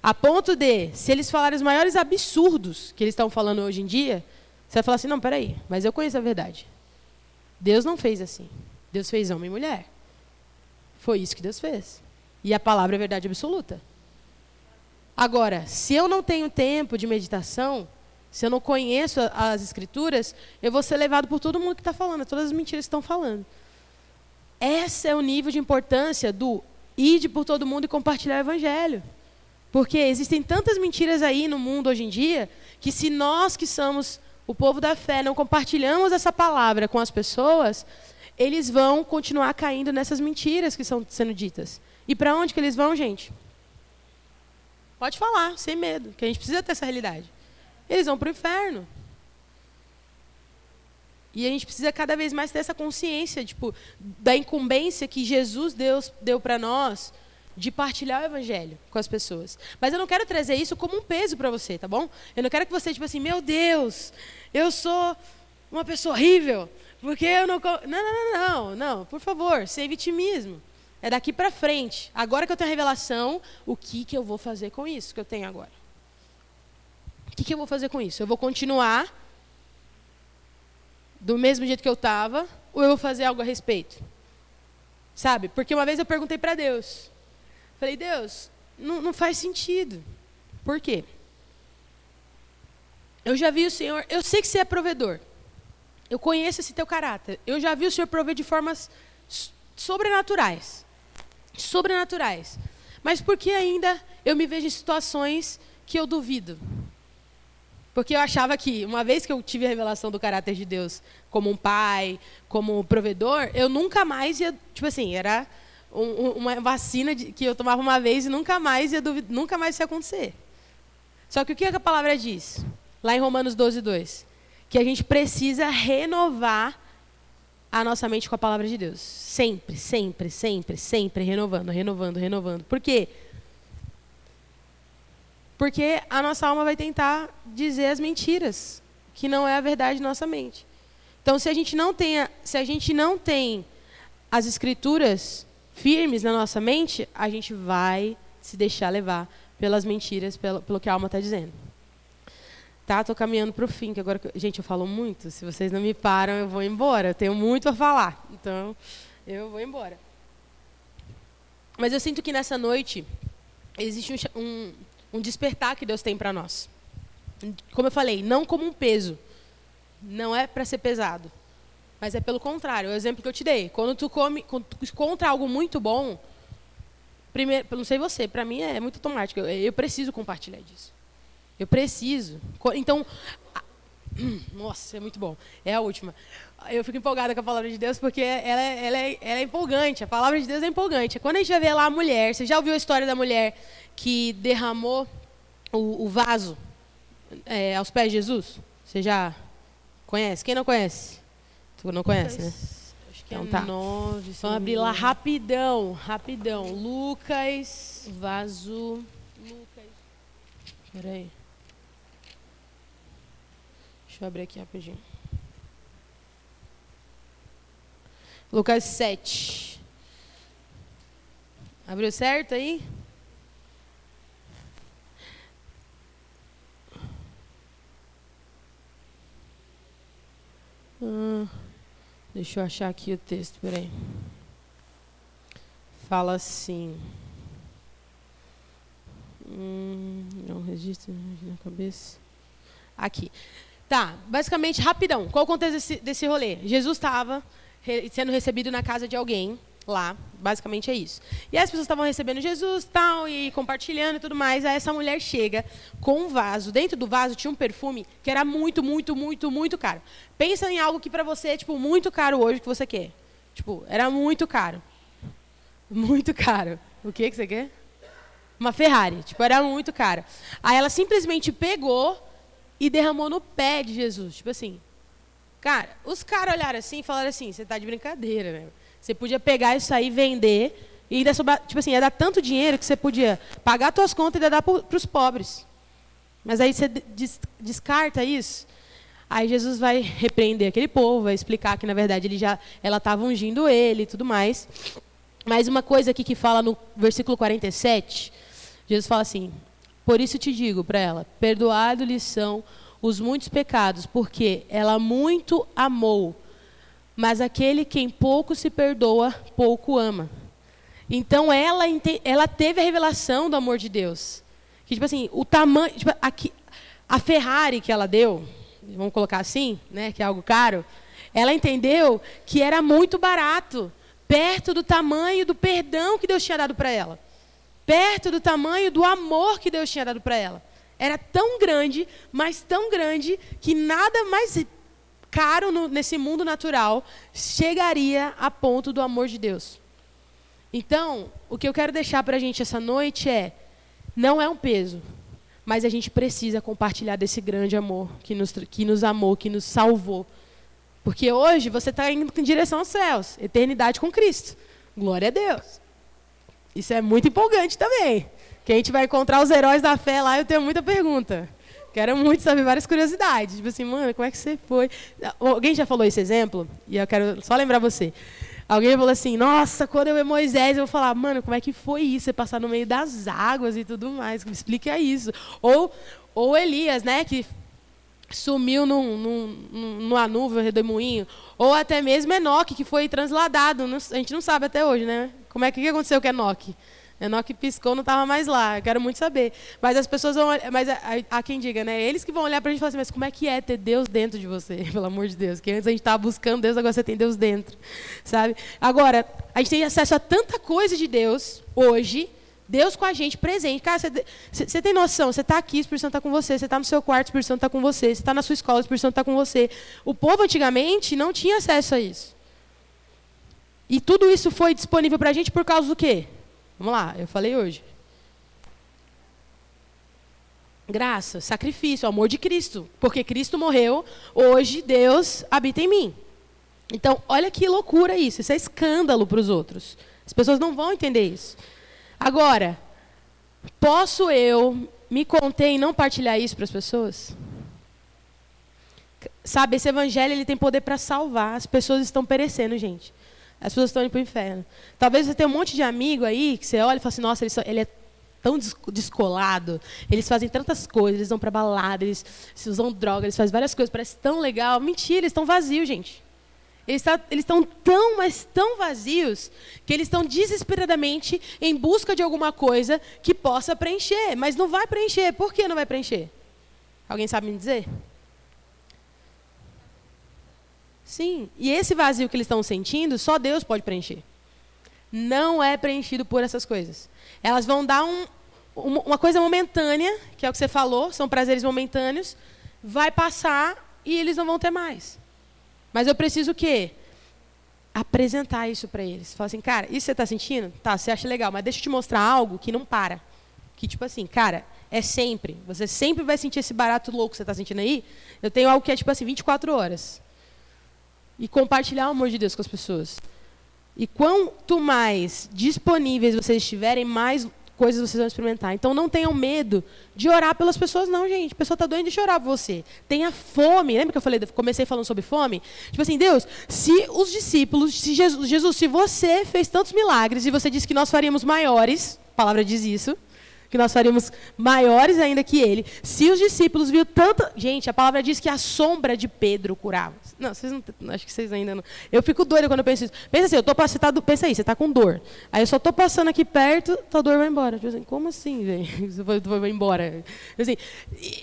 A ponto de, se eles falarem os maiores absurdos que eles estão falando hoje em dia, você vai falar assim: não, peraí, mas eu conheço a verdade. Deus não fez assim. Deus fez homem e mulher. Foi isso que Deus fez. E a palavra é verdade absoluta. Agora, se eu não tenho tempo de meditação, se eu não conheço as escrituras, eu vou ser levado por todo mundo que está falando, todas as mentiras que estão falando. Esse é o nível de importância do ide por todo mundo e compartilhar o evangelho. Porque existem tantas mentiras aí no mundo hoje em dia, que se nós que somos o povo da fé não compartilhamos essa palavra com as pessoas, eles vão continuar caindo nessas mentiras que estão sendo ditas. E para onde que eles vão, gente? Pode falar, sem medo, que a gente precisa ter essa realidade. Eles vão para o inferno. E a gente precisa cada vez mais ter essa consciência tipo, da incumbência que Jesus Deus deu para nós de partilhar o evangelho com as pessoas. Mas eu não quero trazer isso como um peso para você, tá bom? Eu não quero que você, tipo assim, meu Deus, eu sou uma pessoa horrível, porque eu não. Não, não, não, não, não, por favor, sem vitimismo. É daqui para frente. Agora que eu tenho a revelação, o que, que eu vou fazer com isso que eu tenho agora? O que, que eu vou fazer com isso? Eu vou continuar do mesmo jeito que eu estava, ou eu vou fazer algo a respeito? Sabe? Porque uma vez eu perguntei para Deus, Falei, Deus, não, não faz sentido. Por quê? Eu já vi o Senhor, eu sei que você é provedor. Eu conheço esse teu caráter. Eu já vi o Senhor prover de formas sobrenaturais. Sobrenaturais. Mas por que ainda eu me vejo em situações que eu duvido? Porque eu achava que, uma vez que eu tive a revelação do caráter de Deus como um pai, como um provedor, eu nunca mais ia. Tipo assim, era um, uma vacina de, que eu tomava uma vez e nunca mais ia duvidar, nunca mais ia acontecer. Só que o que a palavra diz? Lá em Romanos 12, 2. Que a gente precisa renovar a nossa mente com a palavra de Deus. Sempre, sempre, sempre, sempre renovando, renovando, renovando. Por quê? Porque a nossa alma vai tentar dizer as mentiras, que não é a verdade na nossa mente. Então, se a gente não tem, se a gente não tem as escrituras firmes na nossa mente, a gente vai se deixar levar pelas mentiras, pelo, pelo que a alma está dizendo. Tá, estou caminhando para o fim, que agora, gente, eu falo muito. Se vocês não me param, eu vou embora. Eu tenho muito a falar, então eu vou embora. Mas eu sinto que nessa noite existe um, um, um despertar que Deus tem para nós. Como eu falei, não como um peso. Não é para ser pesado. Mas é pelo contrário, o exemplo que eu te dei. Quando tu come, quando tu encontra algo muito bom, primeiro, não sei você, para mim é muito automático. Eu, eu, preciso compartilhar disso. Eu preciso. Então, a, nossa, é muito bom. É a última. Eu fico empolgada com a palavra de Deus porque ela, é, ela, é, ela é empolgante. A palavra de Deus é empolgante. Quando a gente vai ver lá a mulher, você já ouviu a história da mulher que derramou o, o vaso é, aos pés de Jesus? Você já conhece? Quem não conhece? Tu não conhece, né? Acho que então, é tá. nove. Vamos abrir lá rapidão, rapidão. Lucas, vaso. Lucas. Peraí. Deixa eu abrir aqui rapidinho. Lucas 7. Abriu certo aí? Hum. Deixa eu achar aqui o texto, peraí. Fala assim. Hum, não registro na cabeça. Aqui. Tá, basicamente, rapidão. Qual o contexto desse, desse rolê? Jesus estava re, sendo recebido na casa de alguém lá. Basicamente é isso. E as pessoas estavam recebendo Jesus tal, e compartilhando e tudo mais. Aí essa mulher chega com um vaso. Dentro do vaso tinha um perfume que era muito, muito, muito, muito caro. Pensa em algo que para você é tipo, muito caro hoje que você quer. Tipo, era muito caro. Muito caro. O que, que você quer? Uma Ferrari. Tipo, era muito caro. Aí ela simplesmente pegou e derramou no pé de Jesus. Tipo assim. Cara, os caras olharam assim e falaram assim: você está de brincadeira, né? Você podia pegar isso aí, vender E ainda sobrar, tipo assim, ia dar tanto dinheiro que você podia pagar suas contas e ainda dar para os pobres. Mas aí você des descarta isso. Aí Jesus vai repreender aquele povo, vai explicar que na verdade ele já, ela estava ungindo ele e tudo mais. Mas uma coisa aqui que fala no versículo 47, Jesus fala assim: Por isso te digo para ela, perdoado-lhes são os muitos pecados, porque ela muito amou. Mas aquele quem pouco se perdoa, pouco ama. Então ela, ela teve a revelação do amor de Deus. Que, tipo assim, o tamanho. Tipo, a Ferrari que ela deu, vamos colocar assim, né, que é algo caro, ela entendeu que era muito barato, perto do tamanho do perdão que Deus tinha dado para ela. Perto do tamanho do amor que Deus tinha dado para ela. Era tão grande, mas tão grande, que nada mais caro no, nesse mundo natural chegaria a ponto do amor de Deus. Então, o que eu quero deixar para a gente essa noite é: não é um peso, mas a gente precisa compartilhar desse grande amor que nos, que nos amou, que nos salvou. Porque hoje você está indo em direção aos céus, eternidade com Cristo. Glória a Deus. Isso é muito empolgante também. Que a gente vai encontrar os heróis da fé lá, eu tenho muita pergunta. Quero muito saber várias curiosidades. Tipo assim, mano, como é que você foi? Alguém já falou esse exemplo? E eu quero só lembrar você. Alguém falou assim, nossa, quando eu ver Moisés, eu vou falar, mano, como é que foi isso? Você passar no meio das águas e tudo mais. Me explica isso. Ou, ou Elias, né, que sumiu num, num, numa nuvem, redemoinho. Ou até mesmo Enoque, que foi transladado. A gente não sabe até hoje, né? Como é que aconteceu com Enoque? Enoque piscou, não estava mais lá. Eu quero muito saber. Mas as pessoas vão. Mas há quem diga, né? Eles que vão olhar para a gente e falar assim: mas como é que é ter Deus dentro de você? Pelo amor de Deus. Que antes a gente estava buscando Deus, agora você tem Deus dentro. Sabe? Agora, a gente tem acesso a tanta coisa de Deus hoje. Deus com a gente presente. Cara, você, tem noção, você está aqui, o Espírito Santo está com você. Você está no seu quarto, o Espírito Santo está com você. Você está na sua escola, o Espírito Santo está com você. O povo antigamente não tinha acesso a isso. E tudo isso foi disponível para a gente por causa do quê? Vamos lá, eu falei hoje. Graça, sacrifício, amor de Cristo. Porque Cristo morreu, hoje Deus habita em mim. Então, olha que loucura isso. Isso é escândalo para os outros. As pessoas não vão entender isso. Agora, posso eu me conter e não partilhar isso para as pessoas? Sabe, esse evangelho ele tem poder para salvar. As pessoas estão perecendo, gente. As pessoas estão indo para o inferno. Talvez você tenha um monte de amigo aí que você olha e fala assim, nossa, ele, só, ele é tão descolado, eles fazem tantas coisas, eles vão para balada, eles usam droga, eles fazem várias coisas, parece tão legal. Mentira, eles estão vazios, gente. Eles tá, estão tão, mas tão vazios, que eles estão desesperadamente em busca de alguma coisa que possa preencher. Mas não vai preencher. Por que não vai preencher? Alguém sabe me dizer? Sim. E esse vazio que eles estão sentindo, só Deus pode preencher. Não é preenchido por essas coisas. Elas vão dar um, uma coisa momentânea, que é o que você falou, são prazeres momentâneos, vai passar e eles não vão ter mais. Mas eu preciso o quê? Apresentar isso para eles. Falar assim, cara, isso você está sentindo? Tá, você acha legal, mas deixa eu te mostrar algo que não para. Que tipo assim, cara, é sempre. Você sempre vai sentir esse barato louco que você está sentindo aí. Eu tenho algo que é tipo assim, 24 horas e compartilhar o amor de Deus com as pessoas. E quanto mais disponíveis vocês estiverem, mais coisas vocês vão experimentar. Então não tenham medo de orar pelas pessoas, não, gente. A pessoa está doente de chorar por você. Tenha fome. Lembra que eu falei, comecei falando sobre fome? Tipo assim, Deus, se os discípulos, se Jesus, Jesus, se você fez tantos milagres e você disse que nós faríamos maiores, a palavra diz isso, que nós faríamos maiores ainda que ele. Se os discípulos viram tanta. Gente, a palavra diz que a sombra de Pedro curava. Não, vocês não. Acho que vocês ainda não. Eu fico doida quando eu penso isso. Pensa assim, eu tô você tá, pensa aí, você está com dor. Aí eu só estou passando aqui perto, tua dor vai embora. Tipo assim, como assim, velho? Você vai, vai embora. Assim,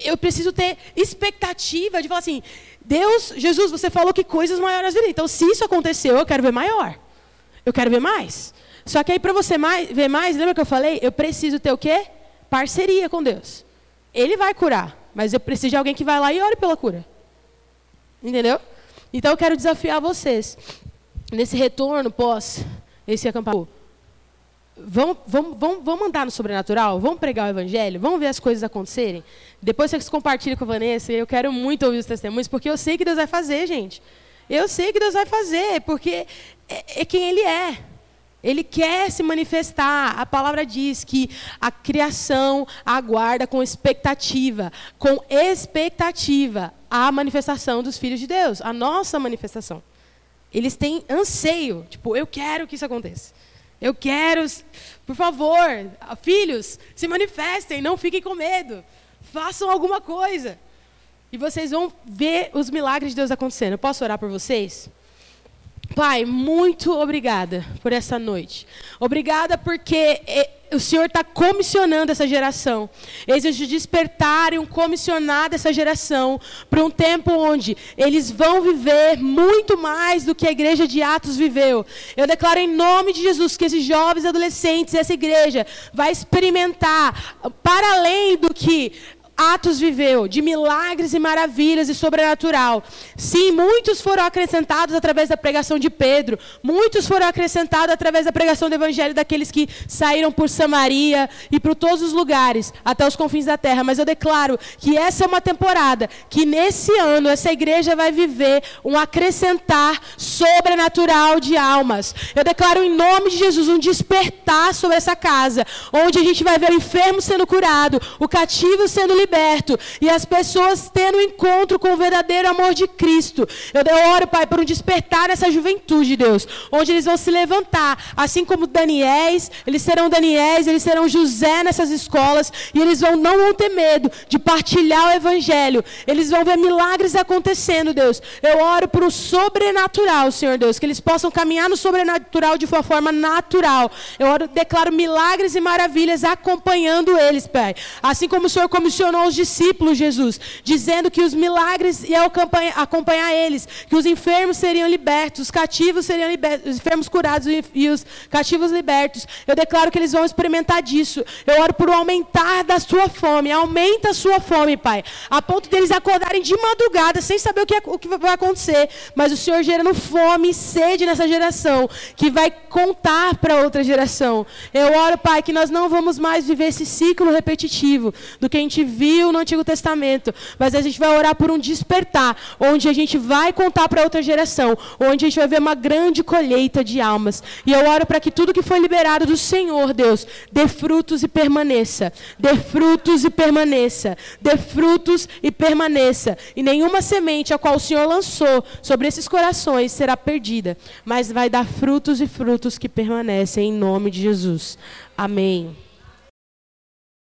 eu preciso ter expectativa de falar assim, Deus, Jesus, você falou que coisas maiores virem. Então, se isso aconteceu, eu quero ver maior. Eu quero ver mais. Só que aí, para você mais, ver mais, lembra que eu falei? Eu preciso ter o quê? Parceria com Deus. Ele vai curar, mas eu preciso de alguém que vai lá e ore pela cura. Entendeu? Então eu quero desafiar vocês, nesse retorno pós esse acampamento. Vamos, vamos, vamos, vamos andar no sobrenatural? Vamos pregar o evangelho? Vamos ver as coisas acontecerem? Depois vocês compartilhem com a Vanessa, eu quero muito ouvir os testemunhos, porque eu sei que Deus vai fazer, gente. Eu sei que Deus vai fazer, porque é, é quem Ele é. Ele quer se manifestar. A palavra diz que a criação aguarda com expectativa, com expectativa, a manifestação dos filhos de Deus, a nossa manifestação. Eles têm anseio, tipo, eu quero que isso aconteça. Eu quero, por favor, filhos, se manifestem, não fiquem com medo. Façam alguma coisa. E vocês vão ver os milagres de Deus acontecendo. Eu posso orar por vocês? Pai, muito obrigada por essa noite. Obrigada porque eh, o Senhor está comissionando essa geração. Eles despertarem um comissionado essa geração para um tempo onde eles vão viver muito mais do que a igreja de Atos viveu. Eu declaro em nome de Jesus que esses jovens adolescentes, essa igreja, vai experimentar para além do que Atos viveu de milagres e maravilhas e sobrenatural. Sim, muitos foram acrescentados através da pregação de Pedro. Muitos foram acrescentados através da pregação do evangelho daqueles que saíram por Samaria e por todos os lugares, até os confins da terra. Mas eu declaro que essa é uma temporada que nesse ano essa igreja vai viver um acrescentar sobrenatural de almas. Eu declaro em nome de Jesus um despertar sobre essa casa, onde a gente vai ver o enfermo sendo curado, o cativo sendo liberado liberto e as pessoas tendo um encontro com o verdadeiro amor de Cristo. Eu oro, Pai, por um despertar nessa juventude, Deus, onde eles vão se levantar, assim como Daniéis, eles serão Daniéis, eles serão José nessas escolas e eles vão não vão ter medo de partilhar o evangelho. Eles vão ver milagres acontecendo, Deus. Eu oro por um sobrenatural, Senhor Deus, que eles possam caminhar no sobrenatural de uma forma natural. Eu oro, declaro milagres e maravilhas acompanhando eles, Pai. Assim como o Senhor comissionou comissionou os discípulos, Jesus, dizendo que os milagres iam acompanhar, acompanhar eles, que os enfermos seriam libertos, os cativos seriam libertos, os enfermos curados e os cativos libertos. Eu declaro que eles vão experimentar disso. Eu oro por um aumentar da sua fome. Aumenta a sua fome, Pai, a ponto deles acordarem de madrugada sem saber o que, é, o que vai acontecer. Mas o Senhor gerando fome e sede nessa geração, que vai contar para outra geração. Eu oro, Pai, que nós não vamos mais viver esse ciclo repetitivo do que a gente vive viu no Antigo Testamento, mas a gente vai orar por um despertar, onde a gente vai contar para outra geração, onde a gente vai ver uma grande colheita de almas. E eu oro para que tudo que foi liberado do Senhor, Deus, dê frutos e permaneça. Dê frutos e permaneça. Dê frutos e permaneça. E nenhuma semente a qual o Senhor lançou sobre esses corações será perdida, mas vai dar frutos e frutos que permanecem em nome de Jesus. Amém.